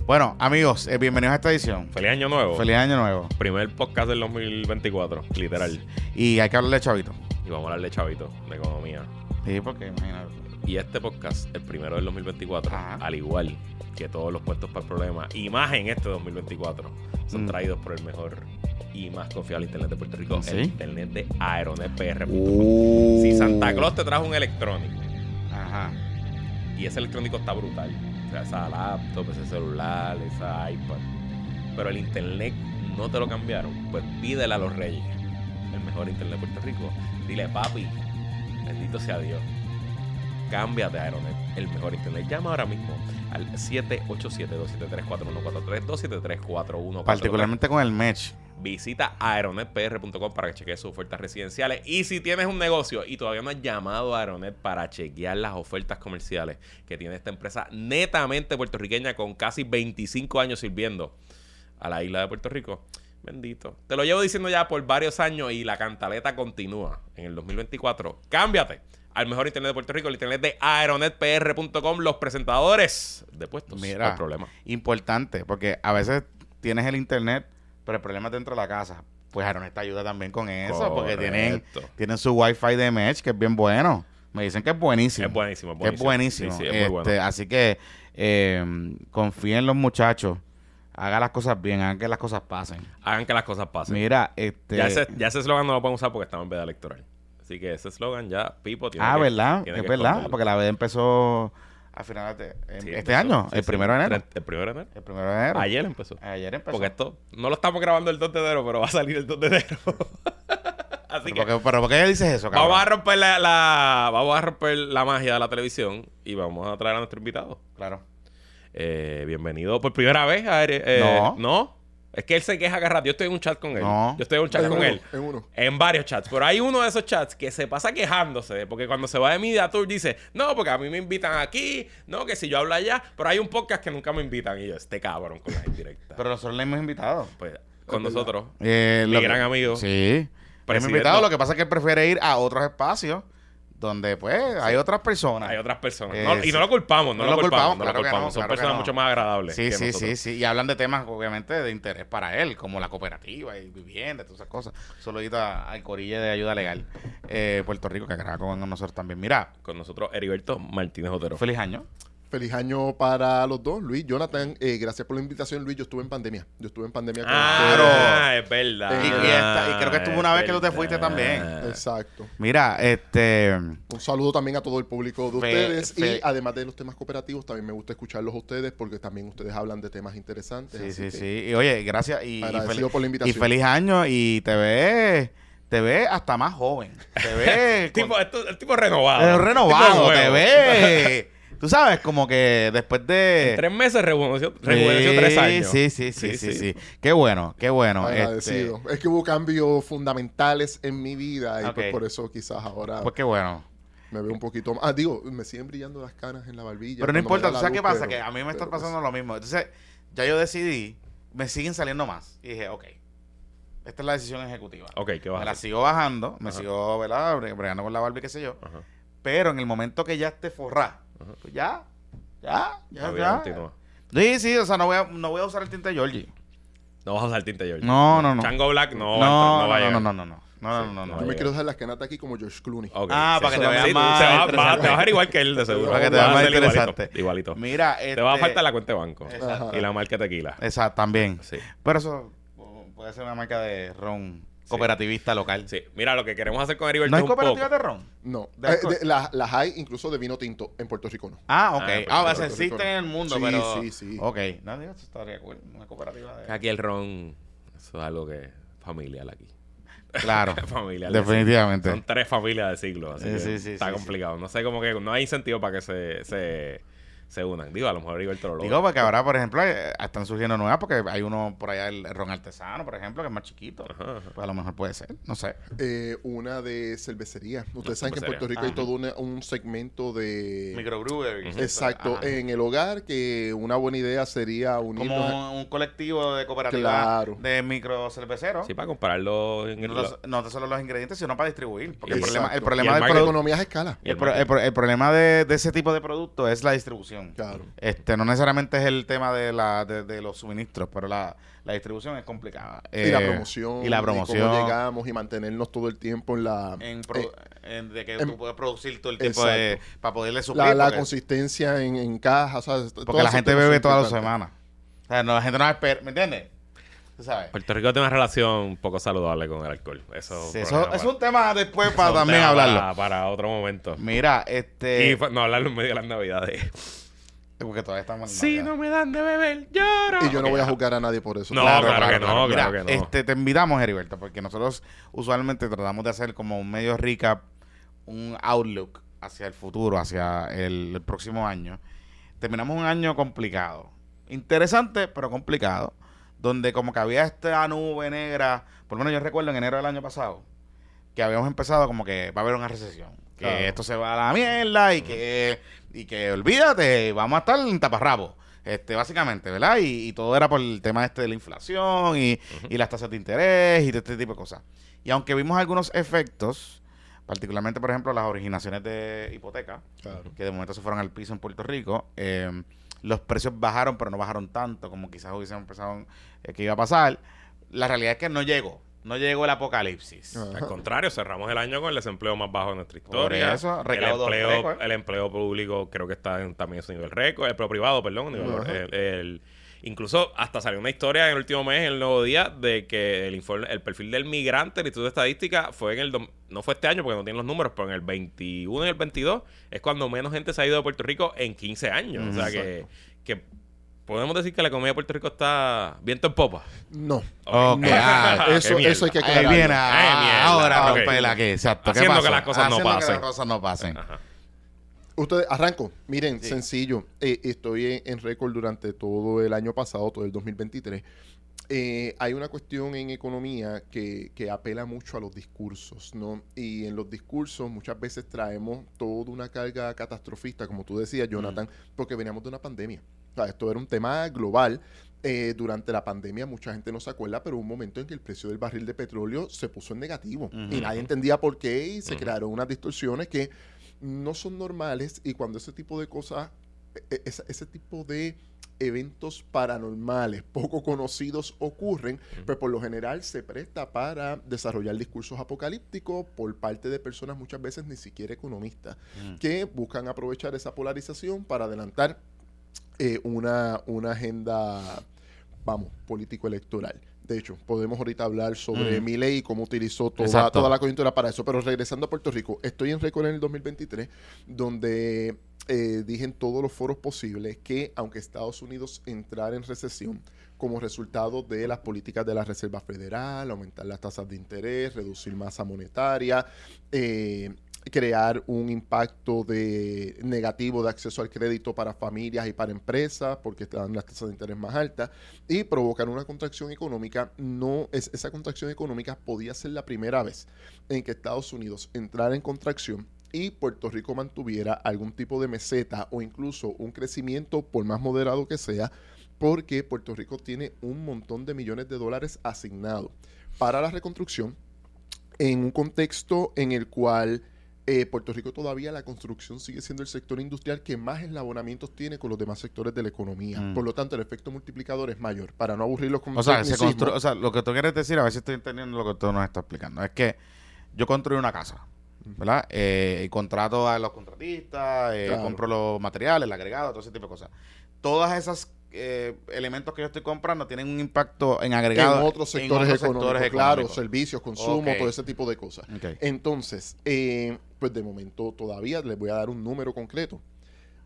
Bueno, amigos, eh, bienvenidos a esta edición. Feliz año nuevo. Feliz año nuevo. Primer podcast del 2024, literal. Y hay que hablarle de chavito. Y vamos a hablar de chavito, de economía. Sí, porque imagínate. Y este podcast, el primero del 2024, Ajá. al igual que todos los puestos para el problema, y más en este 2024, son Mm. traídos por el mejor y más confiable internet de Puerto Rico, ¿Sí? el internet de AeronetPR. Uh. Si Santa Claus te trajo un electrónico Ajá. y ese electrónico está brutal, esa laptop, ese celular, esa iPad, pero el internet no te lo cambiaron, pues pídele a los reyes, el mejor internet de Puerto Rico. Dile, papi, bendito sea Dios, cámbiate a Aeronet, el mejor internet. Llama ahora mismo al 787-273-4143, 273-4143. Particularmente con el match. Visita aeronetpr.com para que chequees sus ofertas residenciales. Y si tienes un negocio y todavía no has llamado a Aeronet para chequear las ofertas comerciales que tiene esta empresa netamente puertorriqueña con casi 25 años sirviendo a la isla de Puerto Rico, bendito. Te lo llevo diciendo ya por varios años y la cantaleta continúa en el 2024. Cámbiate al mejor internet de Puerto Rico, el internet de aeronetpr.com, los presentadores de puestos. No Mira, hay problema. importante, porque a veces tienes el internet, pero el problema es dentro de la casa. Pues Aeronet te ayuda también con eso, porque tienen, tienen su Wi-Fi de Mesh, que es bien bueno. Me dicen que es buenísimo. Es buenísimo, es buenísimo. Sí, sí, es muy bueno. Este, Así que eh, confíen en los muchachos. Hagan las cosas bien, hagan que las cosas pasen. Hagan que las cosas pasen. Mira, este. Ya ese ya ese no lo podemos usar porque estamos en veda electoral. Así que ese eslogan ya, Pipo tiene ah, que- ¿verdad? tiene Es que verdad, porque la vez empezó a finales de en- Sí, este empezó. año, Sí, el sí. primero de enero. El primero de enero. El primero de enero. Ayer empezó. Ayer empezó. Porque esto no lo estamos grabando el 2 de enero, pero va a salir el 2 de enero. Así pero, que ¿por qué, pero ¿por qué dices eso, cabrón? vamos a romper la, la- vamos a romper la magia de la televisión y vamos a traer a nuestro invitado. Claro. Eh, bienvenido por primera vez a eh, No. No. Es que él se queja agarrado. Yo estoy en un chat con él. No. Yo estoy en un chat En con uno, él. en uno. En varios chats. Pero hay uno de esos chats que se pasa quejándose. Porque cuando se va de Media Tour dice, no, porque a mí me invitan aquí. No, que si yo hablo allá. Pero hay un podcast que nunca me invitan. Y yo, este cabrón con las indirectas. Pero nosotros le hemos invitado. pues con verdad. nosotros. Eh, Mi que- gran amigo. Sí. Le hemos invitado, lo que pasa es que él prefiere ir a otros espacios donde, pues, hay otras personas. Hay otras personas. Eh, y no lo culpamos, no, No lo culpamos. no lo culpamos. Son claro personas mucho más agradables. Sí, que sí, nosotros. sí, sí. Y hablan de temas, obviamente, de interés para él, como la cooperativa y vivienda, todas esas cosas. Saludito al Corille de Ayuda Legal eh, Puerto Rico, que graba con nosotros también. Mira, Con nosotros, Heriberto Martínez Otero. feliz año. Feliz año para los dos. Luis, Jonathan, eh, gracias por la invitación. Luis, yo estuve en pandemia. Yo estuve en pandemia con Ah, es verdad. Y- y esta- y creo que estuvo Es una vez que tú te fuiste también. Exacto. Mira, este. Un saludo también a todo el público de Fe- ustedes. fe- Y además de los temas cooperativos, también me gusta escucharlos a ustedes porque también ustedes hablan de temas interesantes. Sí, así sí, que sí. Y oye, gracias. Y, y, Agradecido fel- por la invitación. y feliz año. Y te ves. Te ves hasta más joven. Te ves. El tipo, con- esto- el tipo renovado. eh, renovado. Tipo Te nuevo. Tú sabes, como que después de. Tres meses rejuveneció, rejuveneció tres años. Sí, sí, sí, sí, sí, Qué bueno, qué bueno. Agradecido. Este, Es que hubo cambios fundamentales en mi vida y pues por eso quizás ahora pues qué bueno. me veo un poquito más. Ah, digo, me siguen brillando las canas en la barbilla. Pero no importa, ¿tú sabes qué pasa? pero- que a mí me está pues, pasando lo mismo. Entonces, ya yo decidí, me siguen saliendo más. Y dije, ok, esta es la decisión ejecutiva. Ok, ¿qué vas Me la sigo bajando, me sigo, ¿verdad? Bre- Bregando con la barba y qué sé yo. Ajá. Pero en el momento que ya esté forrada, Ajá. pues ya, ya, ya, ya. continúa. Sí, sí, o sea, no voy a, no voy a usar el tinte Georgie. No vas a usar tinte George. No, no, no. Chango Black no, No, va a entrar, no, no, va a no, no, no, no, no, no, Sí, no, no, no no. va Yo me quiero dejar las canas de aquí como George Clooney. Ok, Ah, sí, para que te va- veas sí, más va- va- interesante. Te vas a ver igual que él, de seguro. Para que te Vas veas a más ser igualito, interesante. Igualito. Mira, Te va a este- faltar la cuenta de banco. Exacto. Y la marca tequila. Exacto, también. Sí. Pero eso pu- puede ser una marca de ron cooperativista local. Sí. Mira, lo que queremos hacer con Heriberto ¿No hay es cooperativas de ron? No, ¿De Eh, de- las, las hay incluso de vino tinto. En Puerto Rico no. Ah, ok. Ah, Ah, pues, sea, Puerto existen en el mundo, Sí, pero... sí, sí. Ok. No, digo, eso estaría cool. Una cooperativa de... Aquí el ron, eso es algo que familiar aquí. Claro. familiar. de definitivamente. Son tres familias de siglos, así Sí, que sí, sí, está sí, complicado. No sé, como que no hay incentivo para que se, se, se unan. Digo, a lo mejor Heriberto lo logra. Digo, porque ahora, por ejemplo, eh, están surgiendo nuevas, porque hay uno por allá, el ron artesano, por ejemplo, que es más chiquito. Ajá, ajá. Pues a lo mejor puede ser, no sé. Eh, una de cervecería. Ustedes saben que en. Puerto Rico hay todo una- un segmento de... Microbreweries. Exacto, Ajá. en el hogar que una buena idea sería Como un colectivo de cooperativa Claro. de micro cerveceros. Sí, para compararlo en no, el... no solo los ingredientes, sino para distribuir. Porque el problema, el Y problema el del economías escala. Y El, pro- el pro- el problema de, de ese tipo de producto es la distribución. Distribución. Claro. Este, no necesariamente es el tema de, la, de, de los suministros, pero la, la distribución es complicada. y la Eh, promoción. Y la cómo promoción. llegamos y mantenernos todo el tiempo en la... en pro- eh, en de que en- tú puedes producir todo el tiempo de, para poderle suplir. la, la porque, consistencia en, en caja, porque la gente bebe todas las semanas. O sea, no, la gente no espera, ¿me entiendes? Tú sabes. Puerto Rico tiene una relación un poco saludable con el alcohol. Eso, Sí, es eso problema es para- un tema después para también hablarlo. Para, para otro momento. Mira, este. y no hablarlo en medio de las navidades. Porque todavía estamos en Si no me dan de beber, lloro. Y yo no voy a juzgar a nadie por eso. No, claro, que no, Mira, claro que no. Este, te invitamos, Heriberto, porque nosotros usualmente tratamos de hacer como un medio recap, un outlook hacia el futuro, hacia el, el próximo año. Terminamos un año complicado. Interesante, pero complicado. Donde como que había esta nube negra, por lo menos yo recuerdo en enero del año pasado, que habíamos empezado como que va a haber una recesión. Que Claro. esto se va a la mierda y que, y que olvídate, vamos a estar en taparrabo. Este, básicamente, ¿verdad? Y, y todo era por el tema este de la inflación y, y las tasas de interés y de este tipo de cosas. Y aunque vimos algunos efectos, particularmente, por ejemplo, las originaciones de hipoteca, Claro. que de momento se fueron al piso en Puerto Rico, eh, los precios bajaron, pero no bajaron tanto como quizás hubiesen pensado eh, que iba a pasar. La realidad es que no llegó, no llegó el apocalipsis. Al contrario, cerramos el año con el desempleo más bajo de nuestra Por historia. eso, el, empleo, récord. el empleo público creo que está en, también en su nivel récord. El empleo privado, perdón. nivel- el- el- incluso hasta salió una historia en el último mes, en el nuevo día, de que el informe, el perfil del migrante, el Instituto de Estadística, fue en el... dom- No fue este año porque no tienen los números, pero en el 21 y el 22 es cuando menos gente se ha ido de Puerto Rico en 15 años. o sea que, que podemos decir que la economía de Puerto Rico está viento en popa. No. Ok, No. ah, eso, eso hay que Ahí aclararlo. viene, ah, ahora Ok. rompe la que, exacto. ¿qué Haciendo que las cosas no Haciendo que pasen. las cosas no pasen. Ajá. Ustedes, arranco. Miren, Sí. sencillo. Eh, estoy en, en récord durante todo el año pasado, todo el 2023. Eh, hay una cuestión en economía que, que apela mucho a los discursos, ¿no? Y en los discursos muchas veces traemos toda una carga catastrofista, como tú decías, Jonathan, porque veníamos de una pandemia. O sea, esto era un tema global. Eh, durante la pandemia mucha gente no se acuerda, pero hubo un momento en que el precio del barril de petróleo se puso en negativo. Y nadie entendía por qué y se crearon unas distorsiones que no son normales. Y cuando ese tipo de cosas, e- e- ese, ese tipo de eventos paranormales poco conocidos ocurren, pues por lo general se presta para desarrollar discursos apocalípticos por parte de personas muchas veces ni siquiera economistas, que buscan aprovechar esa polarización para adelantar eh, una, una agenda, vamos, político-electoral. De hecho, podemos ahorita hablar sobre Mm. mi ley y cómo utilizó toda, toda la coyuntura para eso. Pero regresando a Puerto Rico, estoy en récord en el 2023, donde eh, dije en todos los foros posibles que aunque Estados Unidos entrara en recesión como resultado de las políticas de la Reserva Federal, aumentar las tasas de interés, reducir masa monetaria, eh, crear un impacto de negativo de acceso al crédito para familias y para empresas porque están las tasas de interés más altas y provocar una contracción económica. No es esa contracción económica podía ser la primera vez en que Estados Unidos entrara en contracción y Puerto Rico mantuviera algún tipo de meseta o incluso un crecimiento por más moderado que sea porque Puerto Rico tiene un montón de millones de dólares asignados para la reconstrucción en un contexto en el cual eh, Puerto Rico todavía la construcción sigue siendo el sector industrial que más eslabonamientos tiene con los demás sectores de la economía. Mm. Por lo tanto, el efecto multiplicador es mayor. Para no aburrirlos con O sea, se o sea, lo que tú quieres decir, a ver si estoy entendiendo lo que tú nos estás explicando, es que yo construyo una casa, ¿verdad? Eh, y contrato a los contratistas, eh, Claro. compro los materiales, el agregado, todo ese tipo de cosas. Todas esas eh, elementos que yo estoy comprando tienen un impacto en agregado en otros sectores otros económicos, sectores claro, económicos. servicios, consumo, todo ese tipo de cosas. Entonces, eh, pues de momento todavía les voy a dar un número concreto.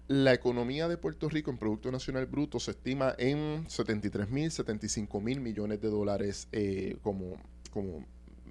La economía de Puerto Rico en Producto Nacional Bruto se estima en 73 mil, 75 mil millones de dólares eh, como, como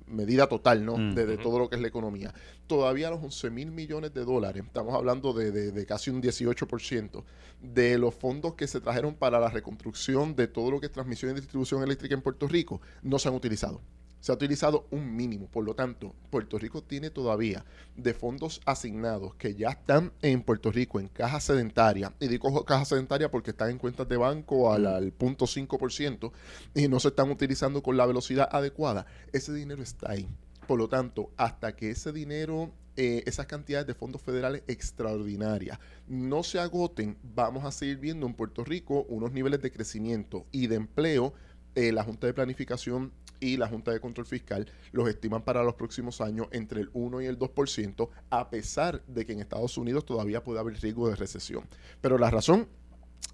medida total, ¿no? Mm. de, todo lo que es la economía. Todavía los 11 mil millones de dólares, estamos hablando de, de- de casi un 18% de los fondos que se trajeron para la reconstrucción de todo lo que es transmisión y distribución eléctrica en Puerto Rico, no se han utilizado. Se ha utilizado un mínimo, por lo tanto, Puerto Rico tiene todavía de fondos asignados que ya están en Puerto Rico en caja sedentaria, y digo caja sedentaria porque están en cuentas de banco al, al 0.5% y no se están utilizando con la velocidad adecuada. Ese dinero está ahí. Por lo tanto, hasta que ese dinero eh, esas cantidades de fondos federales extraordinarias no se agoten, vamos a seguir viendo en Puerto Rico unos niveles de crecimiento y de empleo. Eh, la Junta de Planificación y la Junta de Control Fiscal los estiman para los próximos años entre el 1 y el 2%, a pesar de que en Estados Unidos todavía puede haber riesgo de recesión. Pero la razón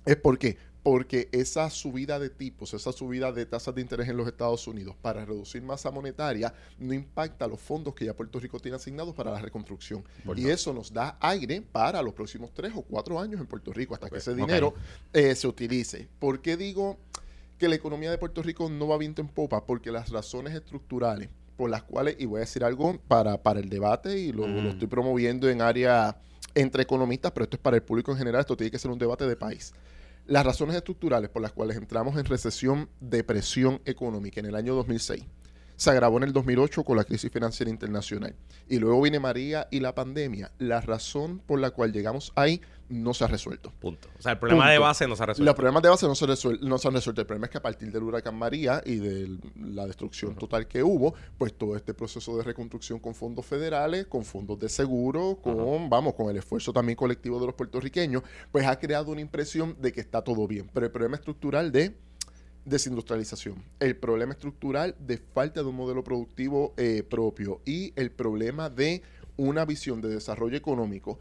es porque porque esa subida de tipos, esa subida de tasas de interés en los Estados Unidos para reducir masa monetaria no impacta los fondos que ya Puerto Rico tiene asignados para la reconstrucción. Y eso nos da aire para los próximos tres o cuatro años en Puerto Rico hasta que ese dinero eh, se utilice. ¿Por qué digo que la economía de Puerto Rico no va viento en popa? Porque las razones estructurales por las cuales, y voy a decir algo para, para el debate y lo, lo estoy promoviendo en área entre economistas, pero esto es para el público en general, esto tiene que ser un debate de país. Las razones estructurales por las cuales entramos en recesión, depresión económica en el año 2006 se agravó en el 2008 con la crisis financiera internacional. Y luego viene María y la pandemia. La razón por la cual llegamos ahí no se ha resuelto. Punto. O sea, el problema de base no se ha resuelto. Los problemas de base no se, no se han resuelto. El problema es que a partir del huracán María y de la destrucción total que hubo, pues todo este proceso de reconstrucción con fondos federales, con fondos de seguro, con, vamos, con el esfuerzo también colectivo de los puertorriqueños, pues ha creado una impresión de que está todo bien. Pero el problema estructural de desindustrialización, el problema estructural de falta de un modelo productivo eh, propio y el problema de una visión de desarrollo económico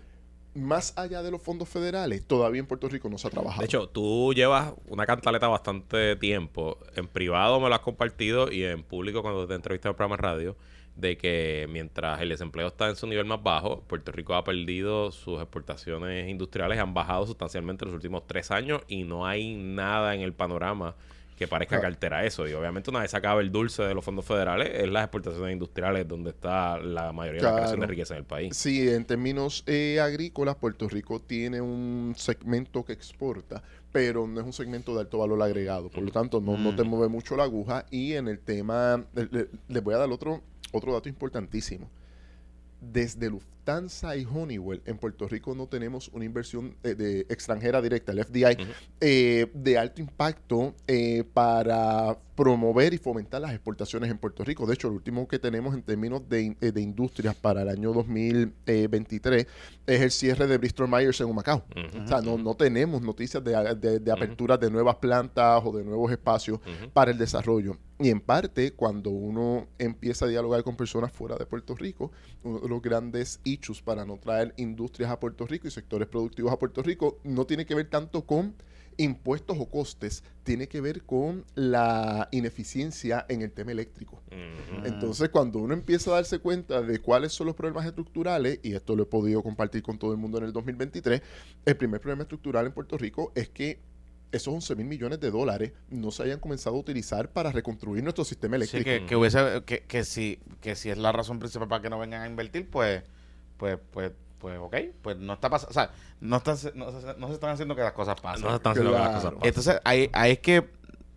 más allá de los fondos federales, todavía en Puerto Rico no se ha trabajado. De hecho, tú llevas una cantaleta bastante tiempo. En privado me lo has compartido y en público cuando te entrevisté en el programa radio de que mientras el desempleo está en su nivel más bajo, Puerto Rico ha perdido sus exportaciones industriales, han bajado sustancialmente en los últimos tres años y no hay nada en el panorama que parezca que altera eso. Y obviamente una vez acaba el dulce de los fondos federales, es las exportaciones industriales donde está la mayoría de la creación de riqueza en el país. Sí, en términos eh, agrícolas, Puerto Rico tiene un segmento que exporta, pero no es un segmento de alto valor agregado. Por lo tanto, no, no te mm. mueve mucho la aguja. Y en el tema, les voy a dar otro, otro dato importantísimo. Desde Lufthansa y Honeywell en Puerto Rico no tenemos una inversión eh, de, extranjera directa, el FDI, eh, de alto impacto eh, para promover y fomentar las exportaciones en Puerto Rico. De hecho, lo último que tenemos en términos de, de industrias para el año 2023 es el cierre de Bristol Myers en Humacao. O sea, no, no tenemos noticias de, de, de aperturas de nuevas plantas o de nuevos espacios para el desarrollo. Y en parte, cuando uno empieza a dialogar con personas fuera de Puerto Rico, uno de los grandes issues para no traer industrias a Puerto Rico y sectores productivos a Puerto Rico no tiene que ver tanto con impuestos o costes, tiene que ver con la ineficiencia en el tema eléctrico. Entonces, cuando uno empieza a darse cuenta de cuáles son los problemas estructurales, y esto lo he podido compartir con todo el mundo en el 2023, el primer problema estructural en Puerto Rico es que esos 11 mil millones de dólares no se hayan comenzado a utilizar para reconstruir nuestro sistema eléctrico. Sí, que, hubiese, que, que, si, que si es la razón principal para que no vengan a invertir, pues, pues, pues, pues, ok, pues no está pasando, o sea, no, está, no, se están haciendo que las cosas pasen. No se están haciendo que las cosas pasen. Entonces, ahí, ahí es que,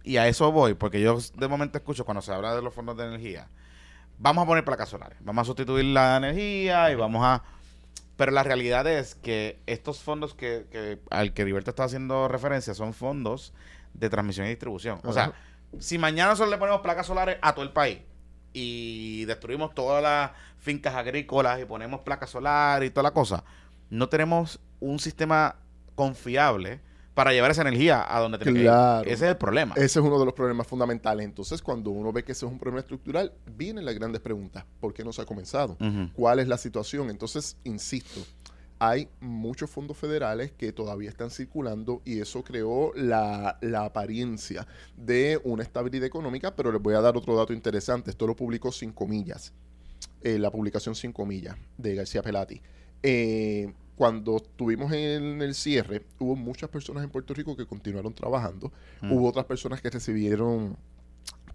y a eso voy, porque yo de momento escucho cuando se habla de los fondos de energía, vamos a poner placas solares, vamos a sustituir la energía y vamos a pero la realidad es que estos fondos que, que al que Diverto está haciendo referencia son fondos de transmisión y distribución. O sea, si mañana solo le ponemos placas solares a todo el país y destruimos todas las fincas agrícolas y ponemos placas solares y toda la cosa, no tenemos un sistema confiable para llevar esa energía a donde tiene claro. Ese es el problema. Ese es uno de los problemas fundamentales. Entonces, cuando uno ve que ese es un problema estructural, vienen las grandes preguntas. ¿Por qué no se ha comenzado? ¿Cuál es la situación? Entonces, insisto, hay muchos fondos federales que todavía están circulando y eso creó la, apariencia de una estabilidad económica, pero les voy a dar otro dato interesante. Esto lo publicó Cinco Millas, eh, la publicación Cinco Millas de García Pelati. Eh, cuando estuvimos en el cierre, hubo muchas personas en Puerto Rico que continuaron trabajando. Mm. Hubo otras personas que recibieron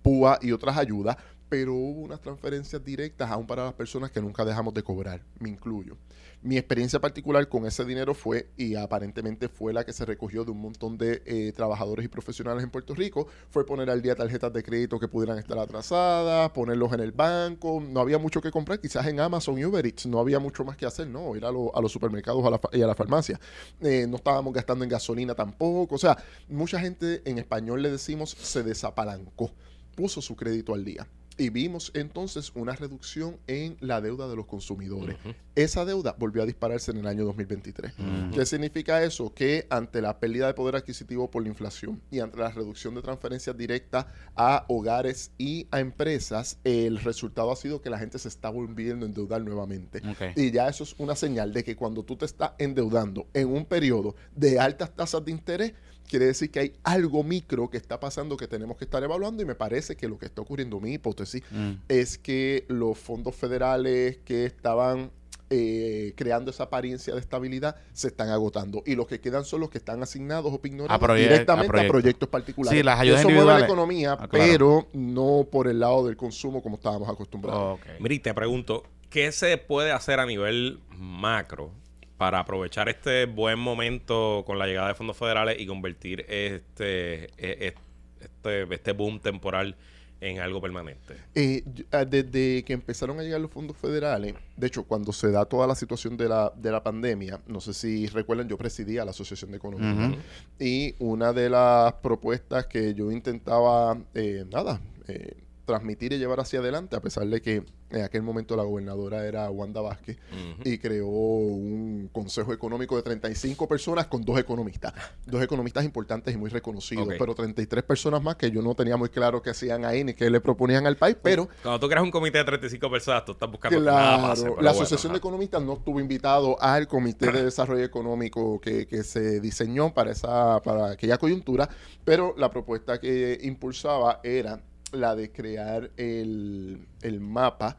PUA y otras ayudas, pero hubo unas transferencias directas aún para las personas que nunca dejamos de cobrar. Me incluyo. Mi experiencia particular con ese dinero fue, y aparentemente fue la que se recogió de un montón de eh, trabajadores y profesionales en Puerto Rico, fue poner al día tarjetas de crédito que pudieran estar atrasadas, ponerlos en el banco. No había mucho que comprar, quizás en Amazon y Uber Eats no había mucho más que hacer, ¿no? Ir a, los supermercados y a la farmacia. Eh, no estábamos gastando en gasolina tampoco. O sea, mucha gente en español le decimos se desapalancó, puso su crédito al día. Y vimos entonces una reducción en la deuda de los consumidores. Esa deuda volvió a dispararse en el año 2023. Ujú. ¿Qué significa eso? Que ante la pérdida de poder adquisitivo por la inflación y ante la reducción de transferencias directas a hogares y a empresas, el resultado ha sido que la gente se está volviendo a endeudar nuevamente. Y ya eso es una señal de que cuando tú te estás endeudando en un periodo de altas tasas de interés, quiere decir que hay algo micro que está pasando que tenemos que estar evaluando y me parece que lo que está ocurriendo, mi hipótesis, Mm. es que los fondos federales que estaban eh, creando esa apariencia de estabilidad se están agotando y los que quedan son los que están asignados o ignorados A proye- directamente a a proyectos. particulares. Sí, las Y ayudas Eso mueve la economía, Ah, claro. pero no por el lado del consumo como estábamos acostumbrados. Ok. Mira, y te pregunto, ¿qué se puede hacer a nivel macro para aprovechar este buen momento con la llegada de fondos federales y convertir este, e- e- este, este boom temporal en algo permanente? Eh, yo- desde que empezaron a llegar los fondos federales, de hecho, cuando se da toda la situación de la, de la pandemia, no sé si recuerdan, yo presidía la Asociación de Economía. Y una de las propuestas que yo intentaba, eh, nada, eh, transmitir y llevar hacia adelante, a pesar de que en aquel momento la gobernadora era Wanda Vázquez y creó un consejo económico de 35 personas con dos economistas. Dos economistas importantes y muy reconocidos, Ok. pero 33 personas más que yo no tenía muy claro qué hacían ahí ni qué le proponían al país, pero Cuando tú creas un comité de 35 personas, tú estás buscando nada Claro, pero la bueno, Asociación de. Economistas no estuvo invitado al Comité de Desarrollo Económico que, que se diseñó para esa para aquella coyuntura, pero la propuesta que impulsaba era la de crear el, el mapa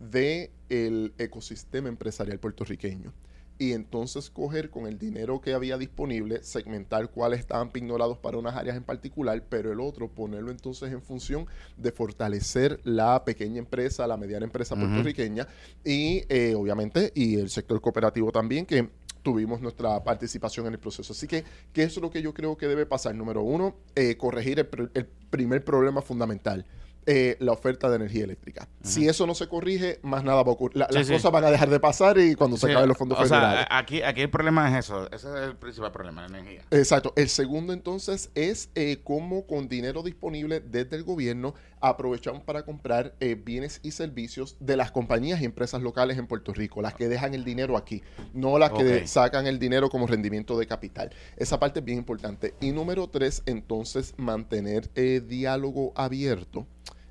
de el ecosistema empresarial puertorriqueño. Y entonces coger con el dinero que había disponible, segmentar cuáles estaban pignorados para unas áreas en particular, pero el otro ponerlo entonces en función de fortalecer la pequeña empresa, la mediana empresa puertorriqueña y eh, obviamente y el sector cooperativo también que tuvimos nuestra participación en el proceso. Así que, ¿qué es lo que yo creo que debe pasar? Número uno, eh, corregir el, el primer problema fundamental. Eh, la oferta de energía eléctrica. Si eso no se corrige, más nada va a ocurrir. La- Sí, las sí. cosas van a dejar de pasar y cuando se acaben los fondos o sea, federales. aquí, aquí el problema es eso. Ese es el principal problema, la energía. Exacto. El segundo entonces es eh, cómo con dinero disponible desde el gobierno aprovechamos para comprar eh, bienes y servicios de las compañías y empresas locales en Puerto Rico, las que dejan el dinero aquí, no las que sacan el dinero como rendimiento de capital. Esa parte es bien importante. Y número tres, entonces mantener eh, diálogo abierto.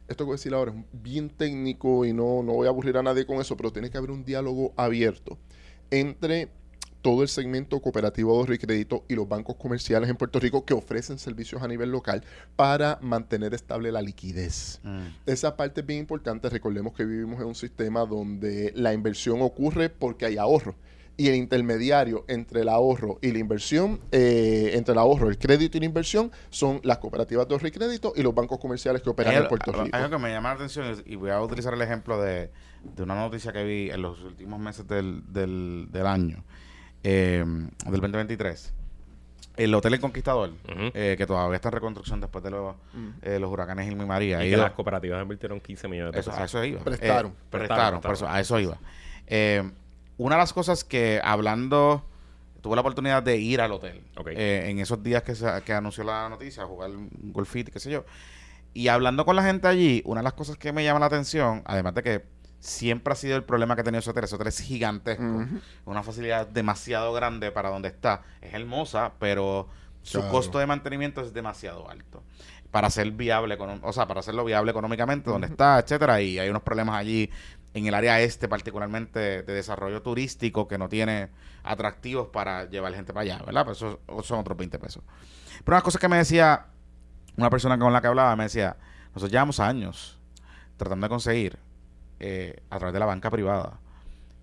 Esto que voy a decir ahora es bien técnico y no, no voy a aburrir a nadie con eso, pero tiene que haber un diálogo abierto entre todo el segmento cooperativo de ahorro y crédito y los bancos comerciales en Puerto Rico que ofrecen servicios a nivel local para mantener estable la liquidez. Mm. Esa parte es bien importante. Recordemos que vivimos en un sistema donde la inversión ocurre porque hay ahorro. Y el intermediario entre el ahorro y la inversión, eh, entre el ahorro, el crédito y la inversión, son las cooperativas de ahorro y crédito y los bancos comerciales que operan Hay en Puerto hay Rico. algo que me llama la atención y voy a utilizar el ejemplo de, de una noticia que vi en los últimos meses del, del, del año, eh, del 2023. El Hotel El Conquistador, eh, que todavía está en reconstrucción después de los, Mm. eh, los huracanes Irma y María. Y que las cooperativas invirtieron 15 millones de eso, pesos. a eso iba. Prestaron. Eh, Prestaron, prestaron, por eso, prestaron. a eso iba. Una de las cosas que hablando, tuve la oportunidad de ir al hotel Ok. eh, en esos días que, se, que anunció la noticia, jugar un golfito, qué sé yo. Y hablando con la gente allí, una de las cosas que me llama la atención, además de que siempre ha sido el problema que ha tenido ese hotel, ese hotel es gigantesco, Ujú. una facilidad demasiado grande para donde está. Es hermosa, pero su Claro. costo de mantenimiento es demasiado alto para ser viable, o sea, para hacerlo viable económicamente donde está, etcétera, y hay unos problemas allí en el área este particularmente de desarrollo turístico que no tiene atractivos para llevar gente para allá, ¿verdad? Pues eso son otros 20 pesos. Pero una cosa que me decía una persona con la que hablaba, me decía, nosotros llevamos años tratando de conseguir eh, a través de la banca privada